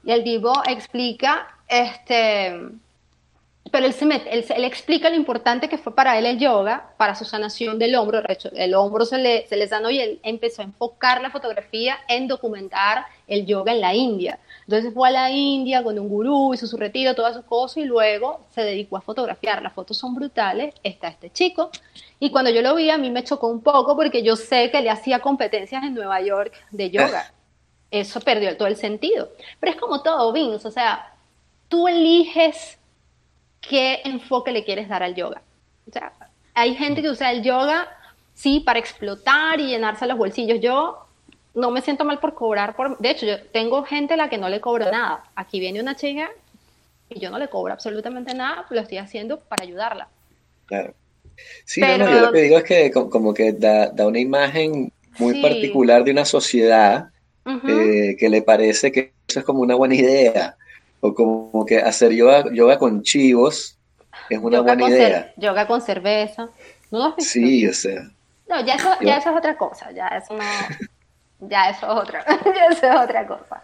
Y el tipo explica, este, pero él, se mete, él, él explica lo importante que fue para él el yoga, para su sanación del hombro. El hombro se le, se le sanó y él empezó a enfocar la fotografía en documentar el yoga en la India. Entonces fue a la India con un gurú, hizo su retiro, todas sus cosas y luego se dedicó a fotografiar. Las fotos son brutales. Está este chico. Y cuando yo lo vi, a mí me chocó un poco porque yo sé que le hacía competencias en Nueva York de yoga. Eso perdió todo el sentido. Pero es como todo, Vince. O sea, tú eliges qué enfoque le quieres dar al yoga. O sea, hay gente que usa el yoga, sí, para explotar y llenarse los bolsillos. Yo no me siento mal por cobrar. Por... De hecho, yo tengo gente a la que no le cobro nada. Aquí viene una chica y yo no le cobro absolutamente nada, lo estoy haciendo para ayudarla. Claro. Sí, Pero- no, no, yo lo que digo es que co- como, que da, da una imagen muy Sí. particular de una sociedad Ujú. eh, que le parece que eso es como una buena idea, o como que hacer yoga, yoga con chivos es una yoga, buena idea. yoga con cerveza. ¿No lo has visto? Sí, o sea, No, ya eso, ya eso es otra cosa, ya eso no, ya eso es otra, ya eso es otra cosa.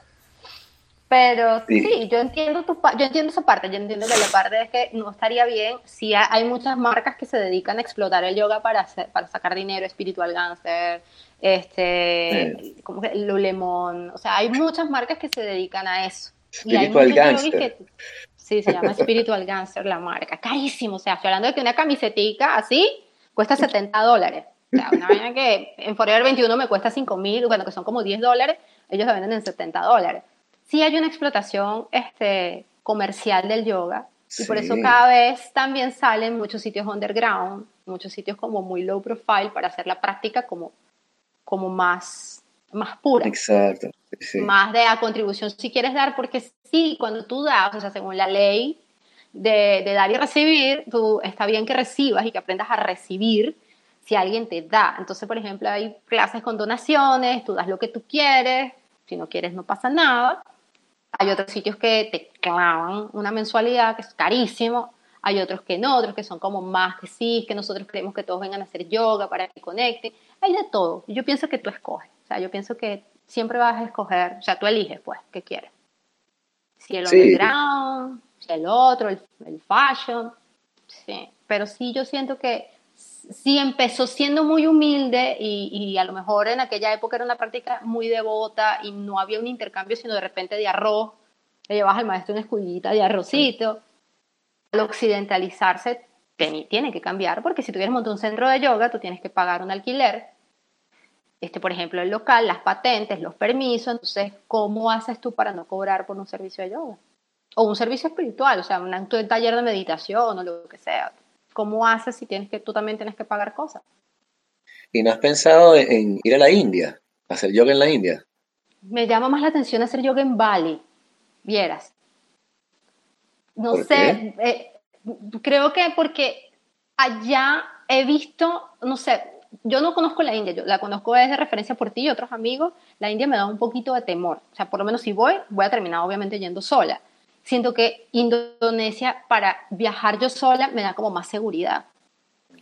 Pero Sí. sí, yo entiendo tu yo entiendo esa parte, yo entiendo que la parte es que no estaría bien si ha- hay muchas marcas que se dedican a explotar el yoga para hacer, para sacar dinero, Spiritual Gangster, este, como que Lulemon, o sea, hay muchas marcas que se dedican a eso. Spiritual Gangster. sí se llama Spiritual Gangster la marca, carísimo, o sea, estoy hablando de que una camisetica así cuesta 70 dólares. O sea, una vaina que en Forever 21 me cuesta 5 mil, bueno, que son como 10 dólares, ellos la venden en 70 dólares. Sí hay una explotación este, comercial del yoga y por eso Sí. cada vez también salen muchos sitios underground, muchos sitios como muy low profile para hacer la práctica como, como más, más pura exacto. sí. más de a contribución si quieres dar, porque sí, cuando tú das, o sea, según la ley de, de dar y recibir, tú está bien que recibas y que aprendas a recibir si alguien te da. Entonces, por ejemplo, hay clases con donaciones, tú das lo que tú quieres, si no quieres no pasa nada. Hay otros sitios que te clavan una mensualidad que es carísimo, hay otros que no, otros que son como más que sí, que nosotros creemos que todos vengan a hacer yoga para que conecten. Hay de todo. Yo pienso que tú escoges. O sea, yo pienso que siempre vas a escoger, o sea, tú eliges, pues, ¿qué quieres? Si el underground, si el otro, el, el fashion, sí. Pero sí, yo siento que sí empezó siendo muy humilde y, y, a lo mejor en aquella época era una práctica muy devota y no había un intercambio, sino de repente de arroz, le llevas al maestro una escudita de arrocito. Al occidentalizarse tiene que cambiar, porque si tú quieres montar un centro de yoga, tú tienes que pagar un alquiler, este, por ejemplo, el local, las patentes, los permisos, entonces, ¿cómo haces tú para no cobrar por un servicio de yoga? O un servicio espiritual, o sea, un taller de meditación o lo que sea. ¿Cómo haces si tienes que, tú también tienes que pagar cosas? ¿Y no has pensado en ir a la India, hacer yoga en la India? Me llama más la atención hacer yoga en Bali, vieras. No sé, eh, creo que porque allá he visto, no sé, yo no conozco la India, yo la conozco desde referencia por ti y otros amigos, la India me da un poquito de temor, o sea, por lo menos si voy, voy a terminar obviamente yendo sola. Siento que Indonesia para viajar yo sola me da como más seguridad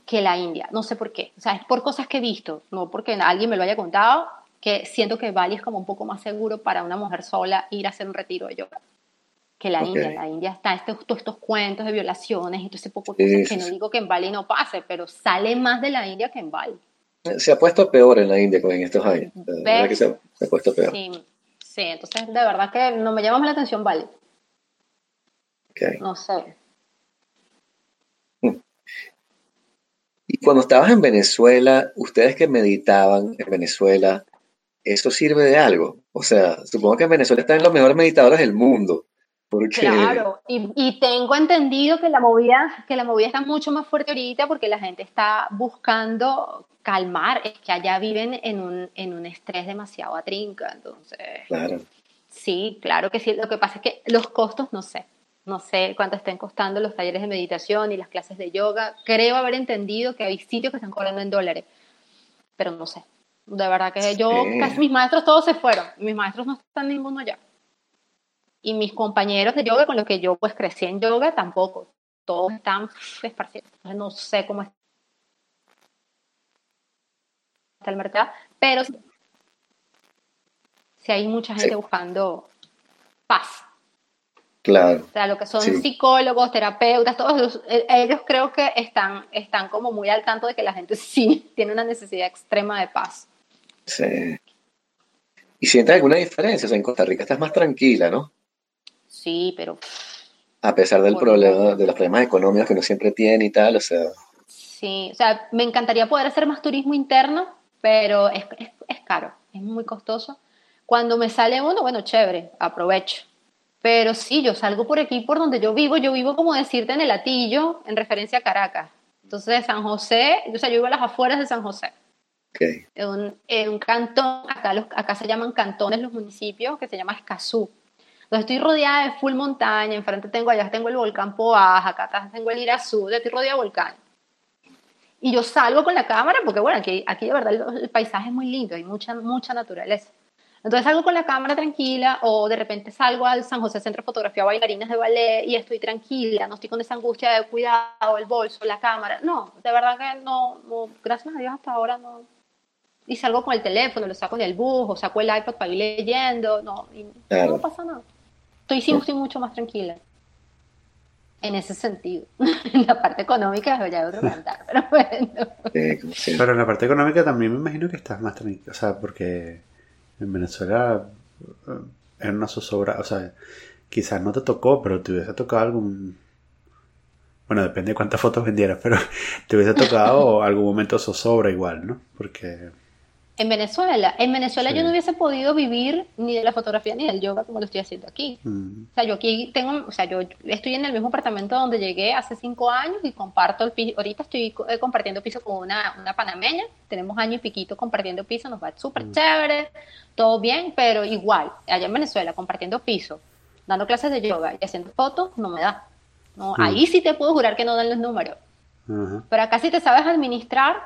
que la India, no sé por qué, o sea, es por cosas que he visto, no porque alguien me lo haya contado, que siento que Bali es como un poco más seguro para una mujer sola ir a hacer un retiro de yoga que la India. La India está este, todos estos cuentos de violaciones y todo ese poco que no digo que en Bali no pase, pero sale más de la India que en Bali. Se ha puesto peor en la India en estos años. verdad que se ha, puesto peor. Sí, sí, entonces de verdad que no me llama más la atención Bali. No sé. Hmm. Y cuando estabas en Venezuela, ustedes que meditaban en Venezuela, ¿eso sirve de algo? O sea, supongo que en Venezuela están los mejores meditadores del mundo. Claro, y, tengo entendido que la movida, que la movida está mucho más fuerte ahorita porque la gente está buscando calmar, es que allá viven en un, en un estrés demasiado atrinca, entonces. Claro. Sí, claro que sí. Lo que pasa es que los costos, no sé, no sé cuánto estén costando los talleres de meditación y las clases de yoga. Creo haber entendido que hay sitios que están cobrando en dólares, pero no sé. De verdad que yo, casi mis maestros todos se fueron, mis maestros no están ninguno allá. Y mis compañeros de yoga con los que yo pues crecí en yoga tampoco. Todos están esparcidos. No sé cómo está el mercado, pero si hay mucha gente buscando paz. Claro. O sea, lo que son psicólogos, terapeutas, todos eh, ellos creo que están, están como muy al tanto de que la gente sí tiene una necesidad extrema de paz. Sí. ¿Y sientes alguna diferencia? O sea, en Costa Rica estás más tranquila, ¿no? Sí, pero... A pesar del problema, de los problemas económicos que uno siempre tiene y tal, o sea... Sí, o sea, me encantaría poder hacer más turismo interno, pero es, es, caro, es muy costoso. Cuando me sale uno, bueno, chévere, aprovecho. Pero sí, yo salgo por aquí, por donde yo vivo, yo vivo como decirte en el Atillo, en referencia a Caracas. Entonces, San José, o sea, yo vivo a las afueras de San José. Okay. En, un, en un cantón, acá, los, acá se llaman cantones los municipios, que se llama Escazú. Entonces estoy rodeada de full montaña, enfrente tengo, allá tengo el volcán Poaj, acá tengo el Irazú, estoy rodeada de volcán. Y yo salgo con la cámara porque, bueno, aquí, aquí de verdad el, paisaje es muy lindo, hay mucha, mucha naturaleza. Entonces salgo con la cámara tranquila o de repente salgo al San José Centro de Fotografía Bailarinas de Ballet y estoy tranquila, no estoy con esa angustia de cuidado, el bolso, la cámara. No, de verdad que no, gracias a Dios hasta ahora no. Y salgo con el teléfono, lo saco del bus o saco el iPad para ir leyendo, no, no pasa nada. Estoy, sí, estoy mucho más tranquila. En ese sentido. en la parte económica ya es otro cantar, pero bueno. pero en la parte económica también me imagino que estás más tranquila. O sea, porque en Venezuela eh, es una zozobra. O sea, quizás no te tocó, pero te hubiese tocado algún. Bueno, depende de cuántas fotos vendieras, pero te hubiese tocado algún momento zozobra igual, ¿no? Porque en Venezuela. En Venezuela yo no hubiese podido vivir ni de la fotografía ni del yoga como lo estoy haciendo aquí. Mm. O sea, yo aquí tengo, o sea, yo estoy en el mismo apartamento donde llegué hace cinco años y comparto el piso. Ahorita estoy eh, compartiendo piso con una, una panameña. Tenemos año y piquito compartiendo piso, nos va súper mm. chévere, todo bien, pero igual, allá en Venezuela, compartiendo piso, dando clases de yoga y haciendo fotos, no me da. No, mm. Ahí sí te puedo jurar que no dan los números. Pero acá sí te sabes administrar,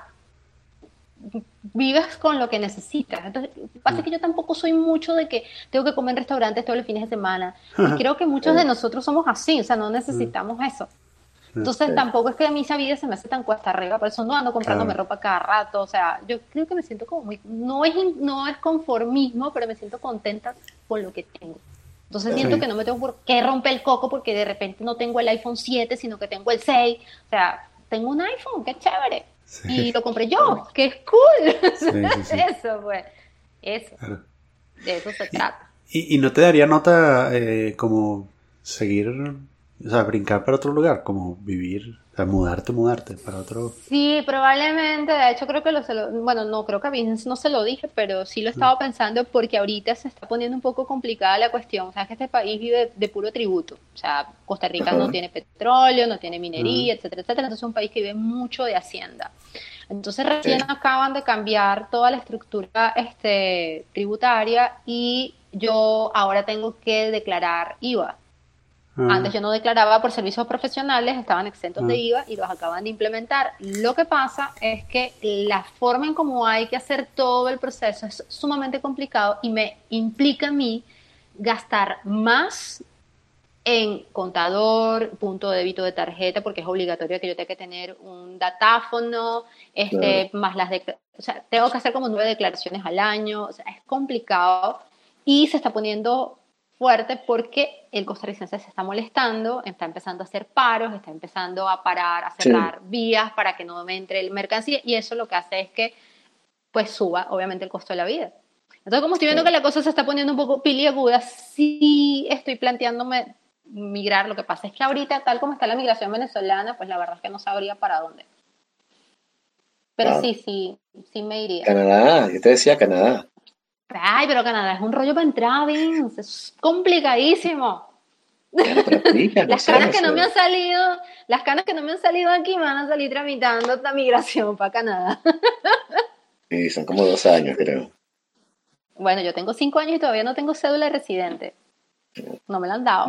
vives con lo que necesitas. Entonces, pasa que yo tampoco soy mucho de que tengo que comer en restaurantes todos los fines de semana. Y creo que muchos de nosotros somos así, o sea, no necesitamos eso. Entonces tampoco es que a mí esa vida se me hace tan cuesta arriba, por eso no ando comprándome ropa cada rato, o sea, yo creo que me siento como muy, no es, no es conformismo, pero me siento contenta con lo que tengo. Entonces siento que no me tengo por qué romper el coco porque de repente no tengo el iPhone 7, sino que tengo el 6. O sea, tengo un iPhone, qué chévere. Y lo compré yo, que es cool. eso, pues. Eso. De eso se trata. ¿Y, y no te daría nota eh, como seguir o sea, brincar para otro lugar, como vivir, o sea, mudarte, mudarte para otro. Sí, probablemente. De hecho, creo que lo, bueno, no creo que a Vince no se lo dije, pero sí lo estaba mm. pensando porque ahorita se está poniendo un poco complicada la cuestión. O sea, que este país vive de puro tributo. O sea, Costa Rica no tiene petróleo, no tiene minería, etcétera, etcétera. Entonces es un país que vive mucho de hacienda. Entonces recién acaban de cambiar toda la estructura este, tributaria y yo ahora tengo que declarar IVA. Ah. Antes yo no declaraba por servicios profesionales, estaban exentos de ah. IVA y los acaban de implementar. Lo que pasa es que la forma en cómo hay que hacer todo el proceso es sumamente complicado y me implica a mí gastar más en contador, punto de débito de tarjeta, porque es obligatorio que yo tenga que tener un datáfono, este, más las o sea, tengo que hacer como nueve declaraciones al año, o sea, es complicado y se está poniendo fuerte porque el costarricense se está molestando, está empezando a hacer paros, está empezando a parar, a cerrar vías para que no me entre el mercancía y eso lo que hace es que pues suba obviamente el costo de la vida. Entonces como estoy viendo que la cosa se está poniendo un poco piliaguda, sí estoy planteándome migrar, lo que pasa es que ahorita tal como está la migración venezolana, pues la verdad es que no sabría para dónde. Pero sí, sí, sí me iría. Canadá, yo te decía Canadá. Ay, pero Canadá es un rollo para entrar, Vince. Es complicadísimo. las canas que no me han salido, las canas que no me han salido aquí me van a salir tramitando esta migración para Canadá. sí, son como dos años, creo. Bueno, yo tengo cinco años y todavía no tengo cédula de residente. No me la han dado.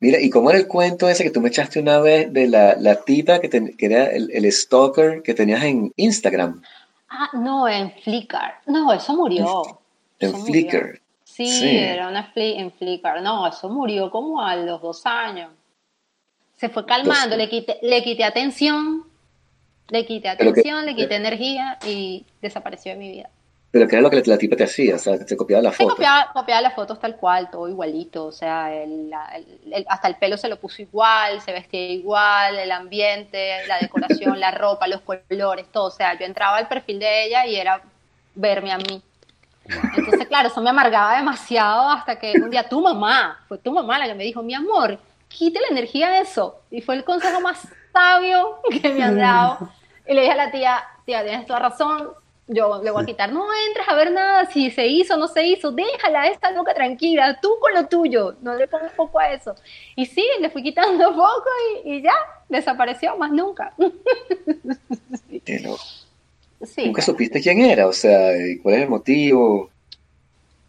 Mira, ¿y cómo era el cuento ese que tú me echaste una vez de la, la tipa que, que era el, el, stalker que tenías en Instagram? Ah, no, en Flickr. No, eso murió. En Flickr. Sí, era una en Flickr. No, eso murió como a los dos años. Se fue calmando, le quité, le quité atención, le quité atención, le quité energía y desapareció de mi vida. Pero ¿qué era lo que la tipa te hacía? O sea, te copiaba la foto. copiaba, copiaba las fotos tal cual, todo igualito. O sea, el, hasta el pelo se lo puso igual, se vestía igual, el ambiente, la decoración, la ropa, los colores, todo. O sea, yo entraba al perfil de ella y era verme a mí. Entonces, claro, eso me amargaba demasiado hasta que un día tu mamá, fue tu mamá la que me dijo, mi amor, quite la energía de eso. Y fue el consejo más sabio que me han dado. Y le dije a la tía, tía, tienes toda razón, yo le voy a quitar, no entres a ver nada, si se hizo o no se hizo, déjala, esta loca tranquila, tú con lo tuyo, no le pongas poco a eso. Y sí, le fui quitando poco y, ya, desapareció, más nunca. Sí, ¿Nunca supiste quién era? O sea, ¿cuál es el motivo?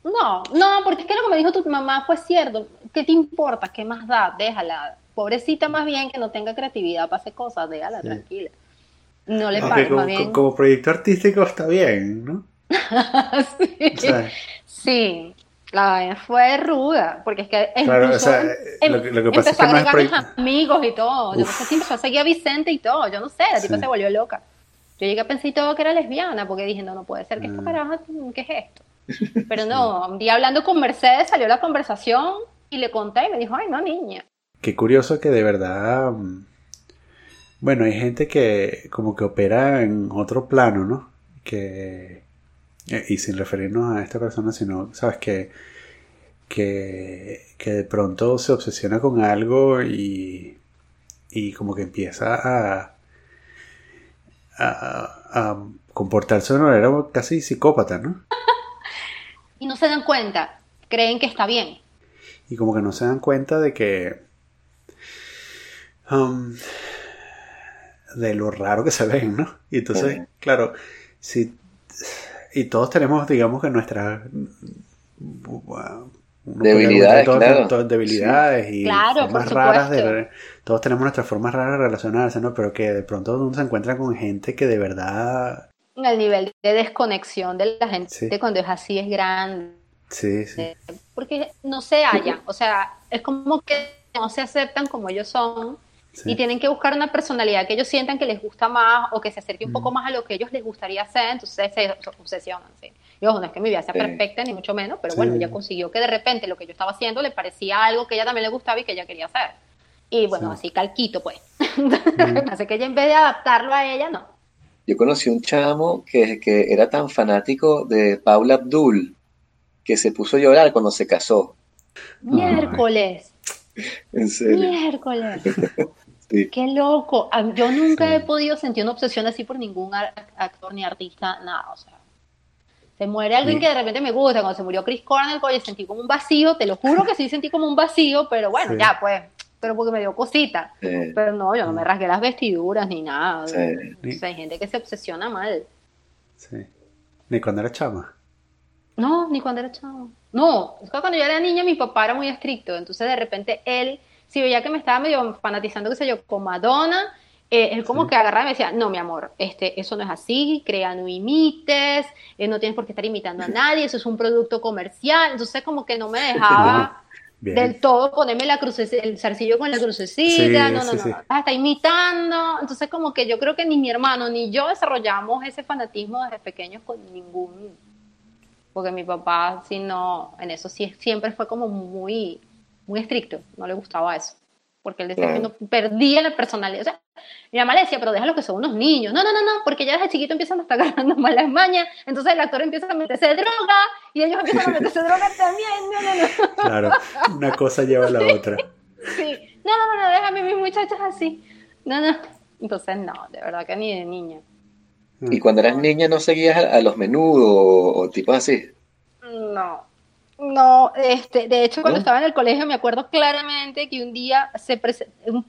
No, no, porque es que lo que me dijo tu mamá fue cierto. ¿Qué te importa? ¿Qué más da? Déjala. Pobrecita más bien que no tenga creatividad para hacer cosas, déjala tranquila. No le parece como, bien. Como proyecto artístico está bien, ¿no? sí. sí. La fue ruda, porque es que claro, o sea, em, lo, que, pasa es que no es proyecto... amigos y todo. Yo no sé si yo seguía a Vicente y todo, yo no sé, la tipa se volvió loca. Yo llegué a pensar todo que era lesbiana, porque dije, no, no puede ser que esta ah. caraja, ¿qué es esto? Pero no, un día hablando con Mercedes salió la conversación y le conté y me dijo, ay, no, niña. Qué curioso que de verdad mm, bueno, hay gente que como que opera en otro plano, ¿no? Que, eh, y sin referirnos a esta persona, sino, ¿sabes? Que, que, que de pronto se obsesiona con algo y, y como que empieza a, a, a comportarse de una manera casi psicópata, ¿no? y no se dan cuenta, creen que está bien. Y como que no se dan cuenta de que... Um, de lo raro que se ven, ¿no? Y entonces, claro, si y todos tenemos, digamos que nuestras debilidades, claro. debilidades y formas raras de todos tenemos nuestras formas raras de relacionarse, ¿no? Pero que de pronto uno se encuentra con gente que de verdad el nivel de desconexión de la gente cuando es así es grande. Sí, sí. Porque no se hallan, o sea, es como que no se aceptan como ellos son Sí. y tienen que buscar una personalidad que ellos sientan que les gusta más o que se acerque un poco Mm. más a lo que ellos les gustaría hacer, entonces se obsesionan. ¿sí? Y ojo, no es que mi vida sea Sí. perfecta, ni mucho menos, pero bueno, ella consiguió que de repente lo que yo estaba haciendo le parecía algo que ella también le gustaba y que ella quería hacer. Y bueno, Sí. así calquito, pues. Así que ella en vez de adaptarlo a ella, no. Yo conocí un chamo que, que era tan fanático de Paula Abdul que se puso a llorar cuando se casó. Miércoles, En serio. miércoles. Sí. Qué loco. Yo nunca Sí. he podido sentir una obsesión así por ningún actor ni artista, nada. O sea, se muere alguien Sí. que de repente me gusta. Cuando se murió Chris Cornell, oye, sentí como un vacío. Te lo juro que sí sentí como un vacío, pero bueno, Sí. ya pues. Pero porque me dio cosita. Pero no, yo no me rasgué las vestiduras ni nada. Sí. O sea, hay gente que se obsesiona mal. Sí. Ni cuando era chama. No, ni cuando era chavo. No, es que cuando yo era niña mi papá era muy estricto, entonces de repente él, si veía que me estaba medio fanatizando, qué sé yo, con Madonna, eh, él como que agarraba y me decía, no, mi amor, este, eso no es así, crea, no imites, eh, no tienes por qué estar imitando a nadie, eso es un producto comercial, entonces como que no me dejaba Bien. del todo ponerme la cruce, el zarcillo con la crucecita, Sí, no, no, sí, no, no, está imitando, entonces como que yo creo que ni mi hermano ni yo desarrollamos ese fanatismo desde pequeños con ningún, porque mi papá sí no, en eso sí siempre fue como muy, muy estricto, no le gustaba eso, porque él decía que uno perdía la personalidad, o sea, mi mamá le decía, pero déjalo que son unos niños, no, no, no, no, porque ya desde chiquito empiezan a estar agarrando malas mañas, entonces el actor empieza a meterse droga, y ellos empiezan a meterse droga también, no, no, no. Claro, una cosa lleva a la otra. Sí. No, no, no, no, déjame mis muchachos así. No, no. Entonces, no, de verdad que ni de niña. Y cuando eras niña no seguías a, los menudos o, o tipos así. No. No, este, de hecho, cuando ¿No? estaba en el colegio me acuerdo claramente que un día se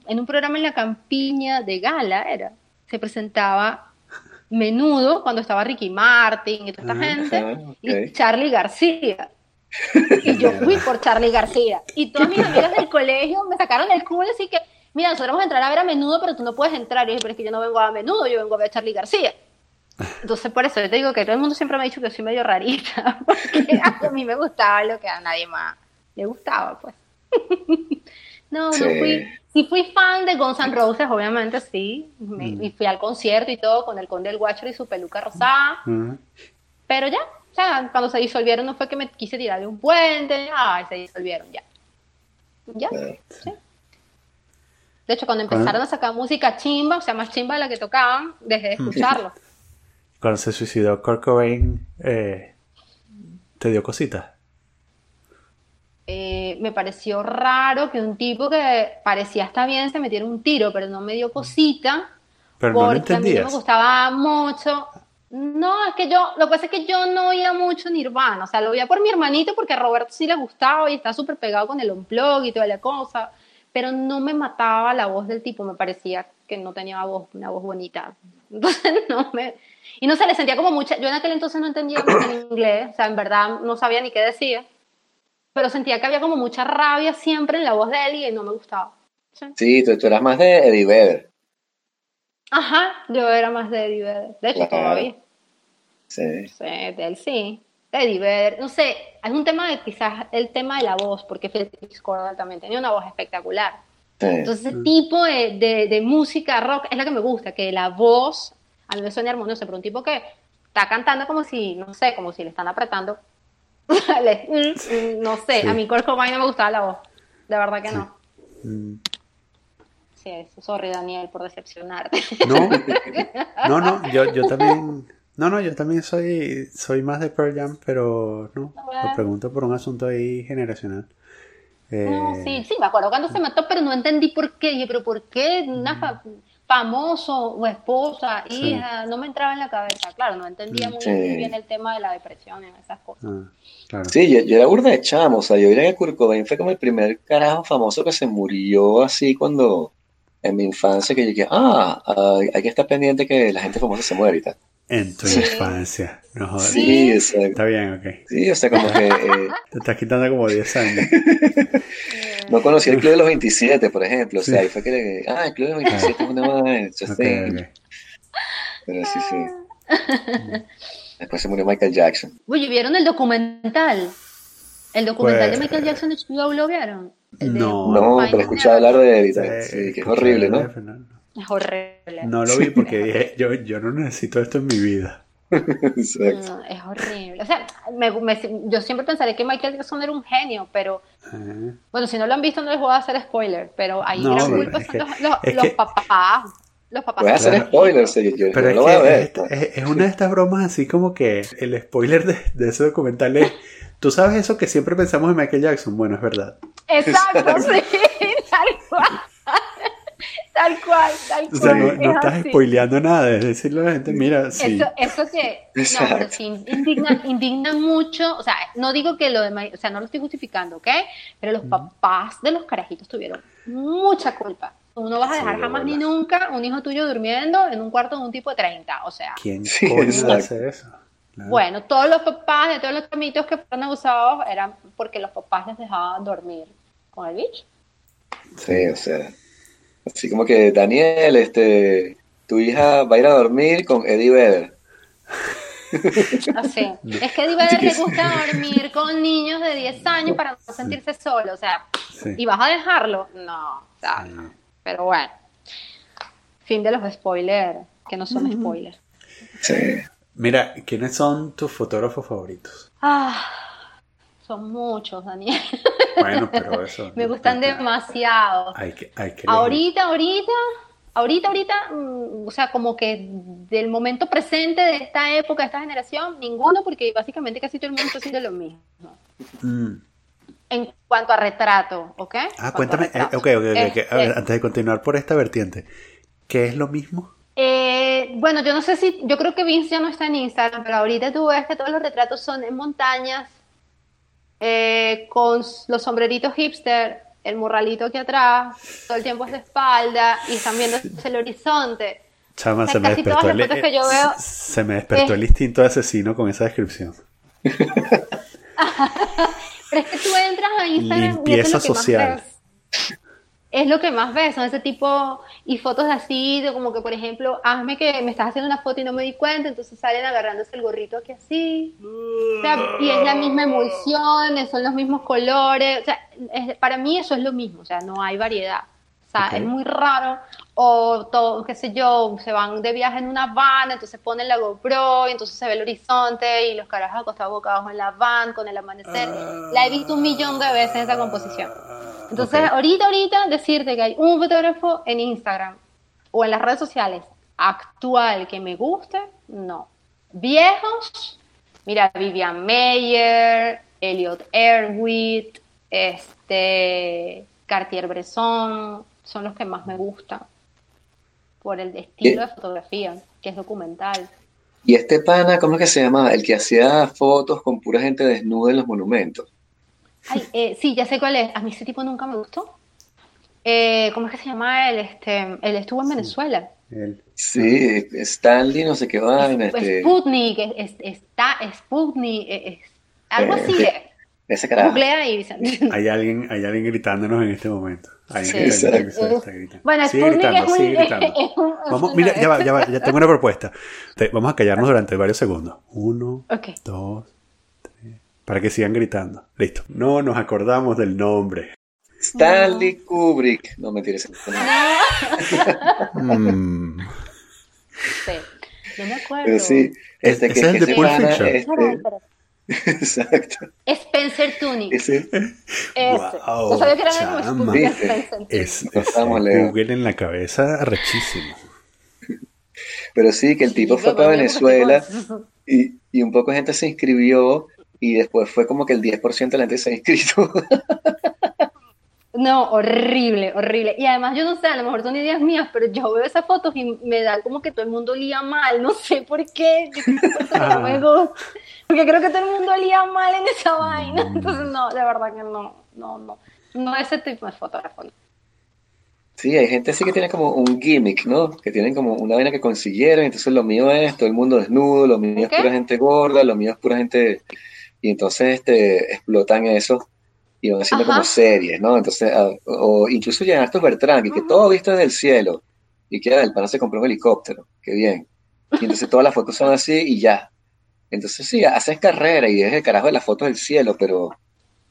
en un- programa en la campiña de gala era, se presentaba menudo cuando estaba Ricky Martin y toda esta gente y. Charlie García. Y yo fui por Charlie García. Y todas mis amigas del colegio me sacaron el culo así que, mira, nosotros vamos a entrar a ver a menudo, pero tú no puedes entrar. Y yo dije, pero es que yo no vengo a menudo, yo vengo a ver a Charlie García. Entonces, por eso yo te digo que todo el mundo siempre me ha dicho que soy medio rarita, porque a mí me gustaba lo que a nadie más le gustaba, pues. No, no fui. Sí fui fan de Guns N' Roses, obviamente, sí. Me- Mm. Y fui al concierto y todo con el Conde del Guacho y su peluca rosada. Ujú. Pero ya, o sea, cuando se disolvieron no fue que me quise tirar de un puente, ay, se disolvieron ya. Ya, sí. De hecho, cuando empezaron a sacar música chimba, o sea, más chimba de la que tocaban, dejé de escucharlo. Cuando se suicidó Kurt Cobain, eh, ¿te dio cositas? Eh, me pareció raro que un tipo que parecía estar bien se metiera un tiro, pero no me dio cosita. Pero no lo porque a mí no me gustaba mucho. No, es que yo, lo que pasa es que yo no oía mucho Nirvana, o sea, lo oía por mi hermanito porque a Roberto sí le gustaba y estaba súper pegado con el unplug y toda la cosa, pero no me mataba la voz del tipo, me parecía que no tenía voz, una voz bonita. Entonces no me... Y no se le sentía como mucha, yo en aquel entonces no entendía en inglés, o sea, en verdad no sabía ni qué decía, pero sentía que había como mucha rabia siempre en la voz de él y no me gustaba. Sí. Sí, tú, tú eras más de Eddie Vedder. Ajá, yo era más de Eddie Vedder, de hecho Claro. todavía. Sí. Sí, de él sí. Eddie Vedder, no sé, es un tema de quizás el tema de la voz, porque Felix Cornell también tenía una voz espectacular. sí. Entonces, ese tipo de, de- de música rock es la que me gusta, que la voz a mí me suena armoniosa, pero un tipo que está cantando como si, no sé, como si le están apretando. Mm, mm, no sé, Sí. a mi Kurt Cobain no me gustaba la voz, de verdad que no. Mm, Sí, eso, sorry Daniel por decepcionarte. No, no, no, yo, yo también, no, no, yo también soy, soy más de Pearl Jam, pero no, Bueno. lo pregunto por un asunto ahí generacional. Eh, No, sí, sí, me acuerdo cuando se mató, pero no entendí por qué. Dije, pero ¿por qué una fa- famoso o esposa, Sí. hija? No me entraba en la cabeza. Claro, no entendía muy, Sí. muy bien el tema de la depresión y esas cosas. ah, claro. Sí, yo, yo era burda de chamo, o sea, yo diría que Kurt Cobain fue como el primer carajo famoso que se murió así cuando, en mi infancia, que yo dije, ah, ah, hay que estar pendiente que la gente famosa se muere y tal. En tu Sí. infancia, no jodas. Sí, o sea, Está bien, ok. sí, o sea, como que eh, Te estás quitando como 10 años. no conocí el Club de los 27, por ejemplo, o sea, Sí. ahí fue que le, ah, el Club de los 27 es una madre, ok. pero sí, sí. Después se murió Michael Jackson. Oye, ¿vieron el documental? El documental Pues- de Michael Jackson de HBO lo vieron. No. No, pero Neverland. hablar de Edith, Sí, sí, que es escuché horrible, ¿no? Es horrible. No lo vi porque dije, yo, yo no necesito esto en mi vida. Exacto. No, es horrible. O sea, me- me- yo siempre pensaré que Michael Jackson era un genio, pero Eh, bueno, si no lo han visto no les voy a hacer spoiler, pero ahí No, gran culpa son que- los, los- es los que- papás. Los papás. Voy a hacer spoilers, yo- yo Pero no es lo voy a que ver. es, es- es una de estas bromas así como que el spoiler de, de ese documental es, tú sabes eso que siempre pensamos en Michael Jackson, bueno, es verdad. Exacto, sí. Tal cual, tal O sea, cual. no, no es estás así. spoileando nada, es decirle a la gente, mira, sí. Eso, eso que, no, pero sí indigna, indigna mucho, o sea, no digo que lo de, o sea, no lo estoy justificando, ¿ok? Pero los papás de los carajitos tuvieron mucha culpa. Tú no vas a dejar de jamás ni nunca un hijo tuyo durmiendo en un cuarto de un tipo de 30, o sea, ¿Quién Sí, hace eso? Claro. bueno, todos los papás de todos los chamitos que fueron abusados eran porque los papás les dejaban dormir con el bicho. Sí, o sea. Así como que, Daniel, este, tu hija va a ir a dormir con Eddie Vedder. Así. Es que a Eddie Vedder le gusta dormir con niños de 10 años para no sentirse solo, o sea, Sí. ¿y vas a dejarlo? No, o sea, Sí. no. Pero bueno, fin de los spoilers, que no son spoilers. Sí. Mira, ¿quiénes son tus fotógrafos favoritos? Ah, son muchos, Daniel. Bueno, pero eso. Me gustan demasiado. Hay que, hay que elegir. Ahorita, ahorita, ahorita, ahorita, mm, o sea, como que del momento presente de esta época, de esta generación, ninguno, porque básicamente casi todo el mundo está haciendo lo mismo. Mm. En cuanto a retrato, ¿ok? Ah, cuéntame, eh, ok, ok, ok, ok. A ver, Este, antes de continuar por esta vertiente, ¿qué es lo mismo? eh, bueno, yo no sé si, yo creo que Vince ya no está en Instagram, pero ahorita tú ves que todos los retratos son en montañas, eh, con los sombreritos hipster, el morralito aquí atrás, todo el tiempo es de espalda y están viendo el horizonte. Chama, O sea, se me despertó el, las fotos que yo veo se me despertó es- el instinto de asesino con esa descripción. Pero es que tú entras a Instagram y Limpieza es lo que social. más. Es lo que más ves, son ese tipo y fotos así, de como que por ejemplo, hazme que me estás haciendo una foto y no me di cuenta, entonces salen agarrándose el gorrito aquí así. O sea, y es la misma emulsión, son los mismos colores, o sea, es- para mí eso es lo mismo, o sea, no hay variedad. Sea, es muy raro. O todo, qué sé yo, se van de viaje en una van, entonces ponen la GoPro y entonces se ve el horizonte y los carajos acostados boca abajo en la van con el amanecer. La he visto un millón de veces esa composición. Entonces, Ok. ahorita, ahorita, decirte que hay un fotógrafo en Instagram o en las redes sociales actual que me guste, no. Viejos, mira, Vivian Mayer, Elliot Erwitt, este, Cartier-Bresson, son los que más me gustan por el estilo de fotografía, que es documental. Y este pana, ¿cómo es que se llama? El que hacía fotos con pura gente desnuda en los monumentos. Ay, eh, sí, ya sé cuál es. A mí ese tipo nunca me gustó. Eh, ¿Cómo es que se llama él? Este, él estuvo en Venezuela. Él. Sí, Stanley, no sé qué vaina, Es- este, Sputnik, es- es- está Sputnik, es- es- algo Eh, así de. Ese carajo. Googlea y Vicente. Hay alguien, hay alguien gritándonos en este momento. Hay Sí, está- gritando. Bueno, sigue Sputnik gritando, es un- sigue gritando. es un- es Vamos, mira, ya va, ya va, ya tengo una propuesta. Te- vamos a callarnos durante varios segundos. Uno, dos, tres. Para que sigan gritando. Listo. No nos acordamos del nombre. Stanley Kubrick. No, mentira. ese- Mm. Sí. No me acuerdo. Pero sí, este, que, es el que de Pulp Fiction. este. Exacto. Spencer Tunick. Ese, Ese. Wow, sabía que era chama. Spencer. Es, es. Google en la cabeza rechísimo. pero sí, que el tipo Sí, fue para Venezuela y, y un poco de gente se inscribió y después fue como que el 10% de la gente se ha inscrito. No, horrible, horrible. Y además, yo no sé, a lo mejor son ideas mías, pero yo veo esas fotos y me da como que todo el mundo olía mal. No sé por qué. No me gusta. Porque creo que todo el mundo olía mal en esa vaina. Entonces, no, de verdad que no, no, no. No ese tipo de fotógrafo. Sí, hay gente así que tiene como un gimmick, ¿no? Que tienen como una vaina que consiguieron, entonces lo mío es todo el mundo desnudo, lo mío es pura gente gorda, lo mío es pura gente... Y entonces este, explotan eso y van haciendo Ajá. como series, ¿no? Entonces, ah, o, incluso llegan a estos Bertrand, y que todo visto desde el cielo, y que ah, el pana se compró un helicóptero, qué bien. Y entonces todas las fotos son así y ya. Entonces sí, haces carrera y es el carajo de las fotos del cielo, pero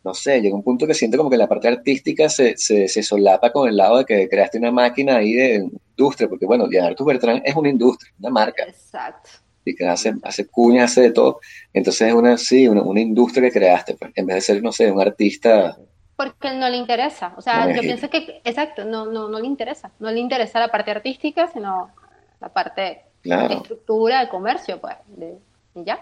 no sé, llega un punto que siento como que la parte artística se, se, se solapa con el lado de que creaste una máquina ahí de industria, porque bueno, Leonardo Bertrand es una industria, una marca. Exacto. Y que hace, hace cuñas, hace de todo. Entonces es una, sí, una, una industria que creaste, pues, en vez de ser, no sé, un artista. Porque no le interesa. O sea, No, yo es- pienso que, exacto, no, no, no le interesa. No le interesa la parte artística, sino la parte de Claro. estructura, de comercio, pues. De, y ya.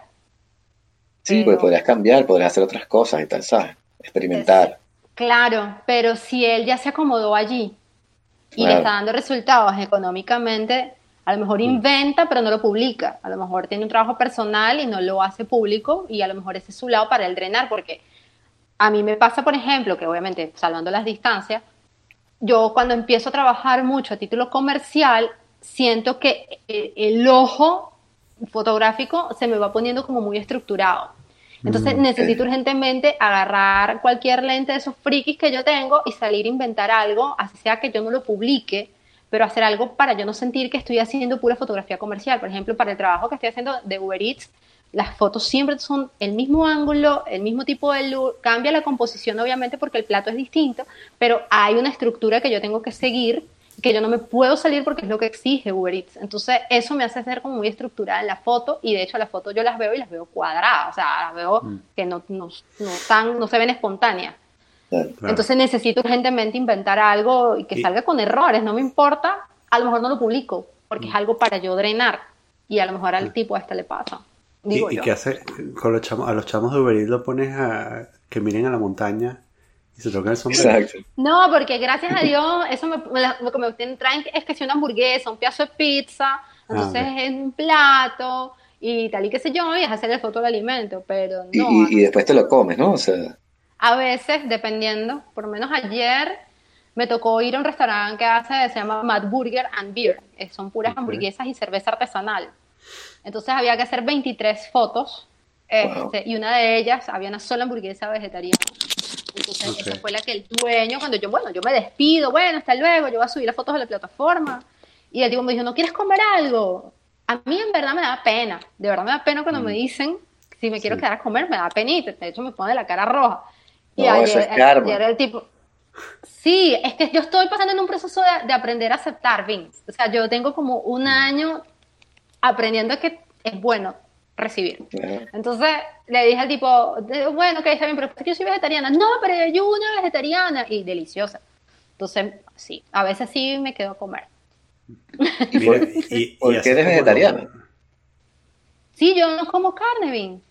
Sí, Pero- pues podrías cambiar, podrías hacer otras cosas y tal, ¿sabes? Experimentar. Claro, pero si él ya se acomodó allí y le Claro. está dando resultados económicamente, a lo mejor inventa, pero no lo publica. A lo mejor tiene un trabajo personal y no lo hace público y a lo mejor ese es su lado para él drenar, porque a mí me pasa, por ejemplo, que obviamente, salvando las distancias, yo cuando empiezo a trabajar mucho a título comercial, siento que el, el ojo fotográfico se me va poniendo como muy estructurado. Entonces Mm, necesito urgentemente agarrar cualquier lente de esos frikis que yo tengo y salir a inventar algo, así sea que yo no lo publique, pero hacer algo para yo no sentir que estoy haciendo pura fotografía comercial. Por ejemplo, para el trabajo que estoy haciendo de Uber Eats, las fotos siempre son el mismo ángulo, el mismo tipo de luz, cambia la composición obviamente porque el plato es distinto, pero hay una estructura que yo tengo que seguir, que yo no me puedo salir porque es lo que exige Uber Eats. Entonces eso me hace ser como muy estructurada en la foto y de hecho las fotos yo las veo y las veo cuadradas, o sea, las veo que no, no, no, tan, no se ven espontáneas. Claro. Entonces necesito urgentemente inventar algo y que Y- salga con errores, no me importa, a lo mejor no lo publico, porque Mm. es algo para yo drenar y a lo mejor al tipo este le pasa. Digo ¿Y, y qué hace con los chamos? A los chamos de Uber lo pones a que miren a la montaña y se tocan el sombrero. Exacto. No, porque gracias a Dios, eso me, lo que me traen es que si una hamburguesa, un pedazo de pizza, entonces ok. es un plato y tal y qué sé yo, y es hacerle foto al alimento, pero Y, no. y- y después te lo comes, ¿no? O sea, A veces, dependiendo, por lo menos ayer me tocó ir a un restaurante que hace, se llama Mad Burger and Beer, eh, son puras Ok. hamburguesas y cerveza artesanal. Entonces había que hacer 23 fotos Wow. este, y una de ellas había una sola hamburguesa vegetariana. Entonces Ok. esa fue la que el dueño, cuando yo, bueno, yo me despido, bueno, hasta luego, yo voy a subir las fotos a la plataforma. Y el tipo me dijo, ¿no quieres comer algo? A mí en verdad me da pena, de verdad me da pena cuando me dicen si me quiero Mm. Sí. quedar a comer, me da penita, de hecho me pone la cara roja. Y No, eso es karma. ayer el tipo, sí, es que yo estoy pasando en un proceso de, de aprender a aceptar, Vince. O sea, yo tengo como un año aprendiendo que es bueno recibir. Entonces le dije al tipo, bueno, que está bien, pero es que yo soy vegetariana. No, pero yo una vegetariana y deliciosa. Entonces, sí, a veces sí me quedo a comer. Mira, y- y ¿Por qué eres vegetariana? lo- Sí, yo no como carne, Vin.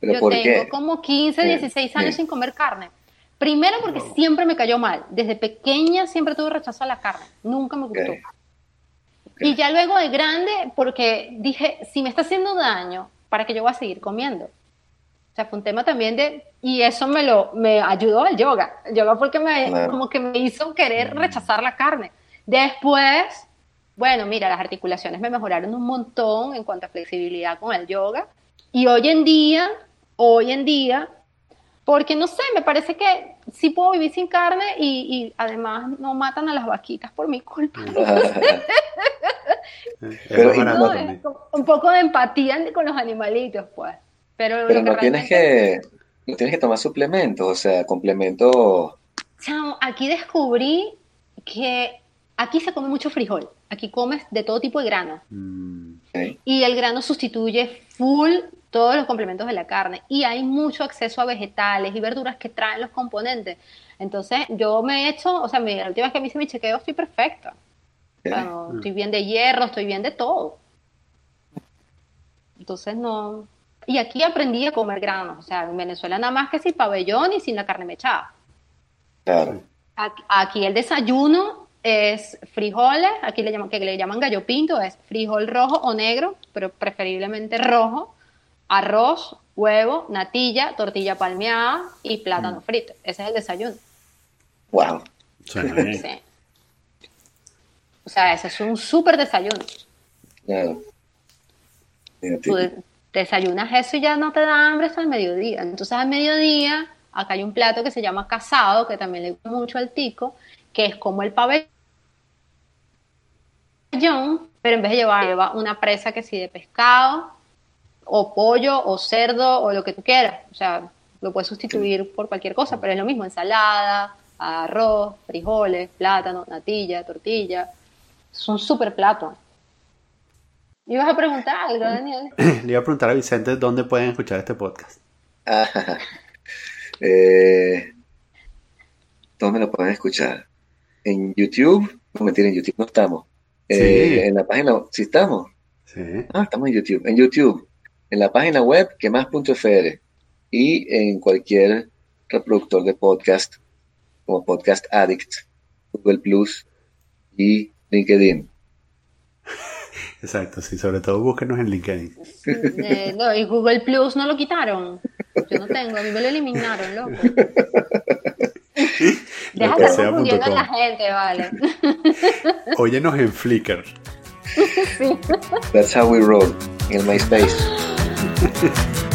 ¿Pero yo por tengo qué? como 15, Sí, 16 años sin comer carne. Primero porque siempre me cayó mal. Desde pequeña siempre tuve rechazo a la carne. Nunca me gustó. Ok. Y ya luego de grande, porque dije, si me está haciendo daño, ¿para qué yo voy a seguir comiendo? O sea, fue un tema también de, y eso me lo, me ayudó el yoga. El yoga porque me, Claro. como que me hizo querer rechazar la carne. Después, bueno, mira, las articulaciones me mejoraron un montón en cuanto a flexibilidad con el yoga. Y hoy en día, hoy en día, porque no sé, me parece que sí puedo vivir sin carne y, y además no matan a las vaquitas por mi culpa. Pero, No, es un poco de empatía con los animalitos, pues. Pero, no tienes que, no tienes que tomar suplementos, o sea, complementos. Chamo, aquí descubrí que aquí se come mucho frijol. Aquí comes de todo tipo de grano. Mm. Y el grano sustituye full todos los complementos de la carne. Y hay mucho acceso a vegetales y verduras que traen los componentes. Entonces, yo me he hecho, o sea, mi- la última vez que me hice mi chequeo estoy perfecta. O sea, no, estoy bien de hierro, estoy bien de todo. Entonces, no. Y aquí aprendí a comer granos. O sea, en Venezuela nada más que sin pabellón y sin la carne mechada. Claro. Aquí, aquí el desayuno es frijoles, aquí le llaman, que le llaman gallo pinto, es frijol rojo o negro, pero preferiblemente rojo, arroz, huevo, natilla, tortilla palmeada y plátano frito. Ese es el desayuno. Wow. Sí. O sea, ese es un súper desayuno. Claro. Tú desayunas eso y ya no te da hambre hasta el mediodía. Entonces al mediodía, acá hay un plato que se llama casado, que también le gusta mucho al tico, que es como el pabellón, pero en vez de llevar, lleva una presa que sí de pescado, o pollo, o cerdo, o lo que tú quieras. O sea, Lo puedes sustituir por cualquier cosa, pero es lo mismo, ensalada, arroz, frijoles, plátano, natilla, tortilla. Es un súper plato. ¿Ibas a preguntar algo, Daniel? Le iba a preguntar a Vicente dónde pueden escuchar este podcast. Ah, eh, ¿Dónde lo pueden escuchar? ¿En YouTube? No, mentira, en YouTube no estamos. Eh, En la página, ¿sí estamos? Sí. Ah, estamos en YouTube. En YouTube, en la página web, quemas.fr y en cualquier reproductor de podcast como Podcast Addict, Google Plus y LinkedIn. Exacto, sí, sobre todo búsquenos en LinkedIn. Eh, no, y Google Plus no lo quitaron. Yo no tengo, a mí me lo eliminaron, loco. Deja de estar confundiendo a la gente, vale. Óyenos en Flickr. sí. That's how we roll en MySpace. Thank you.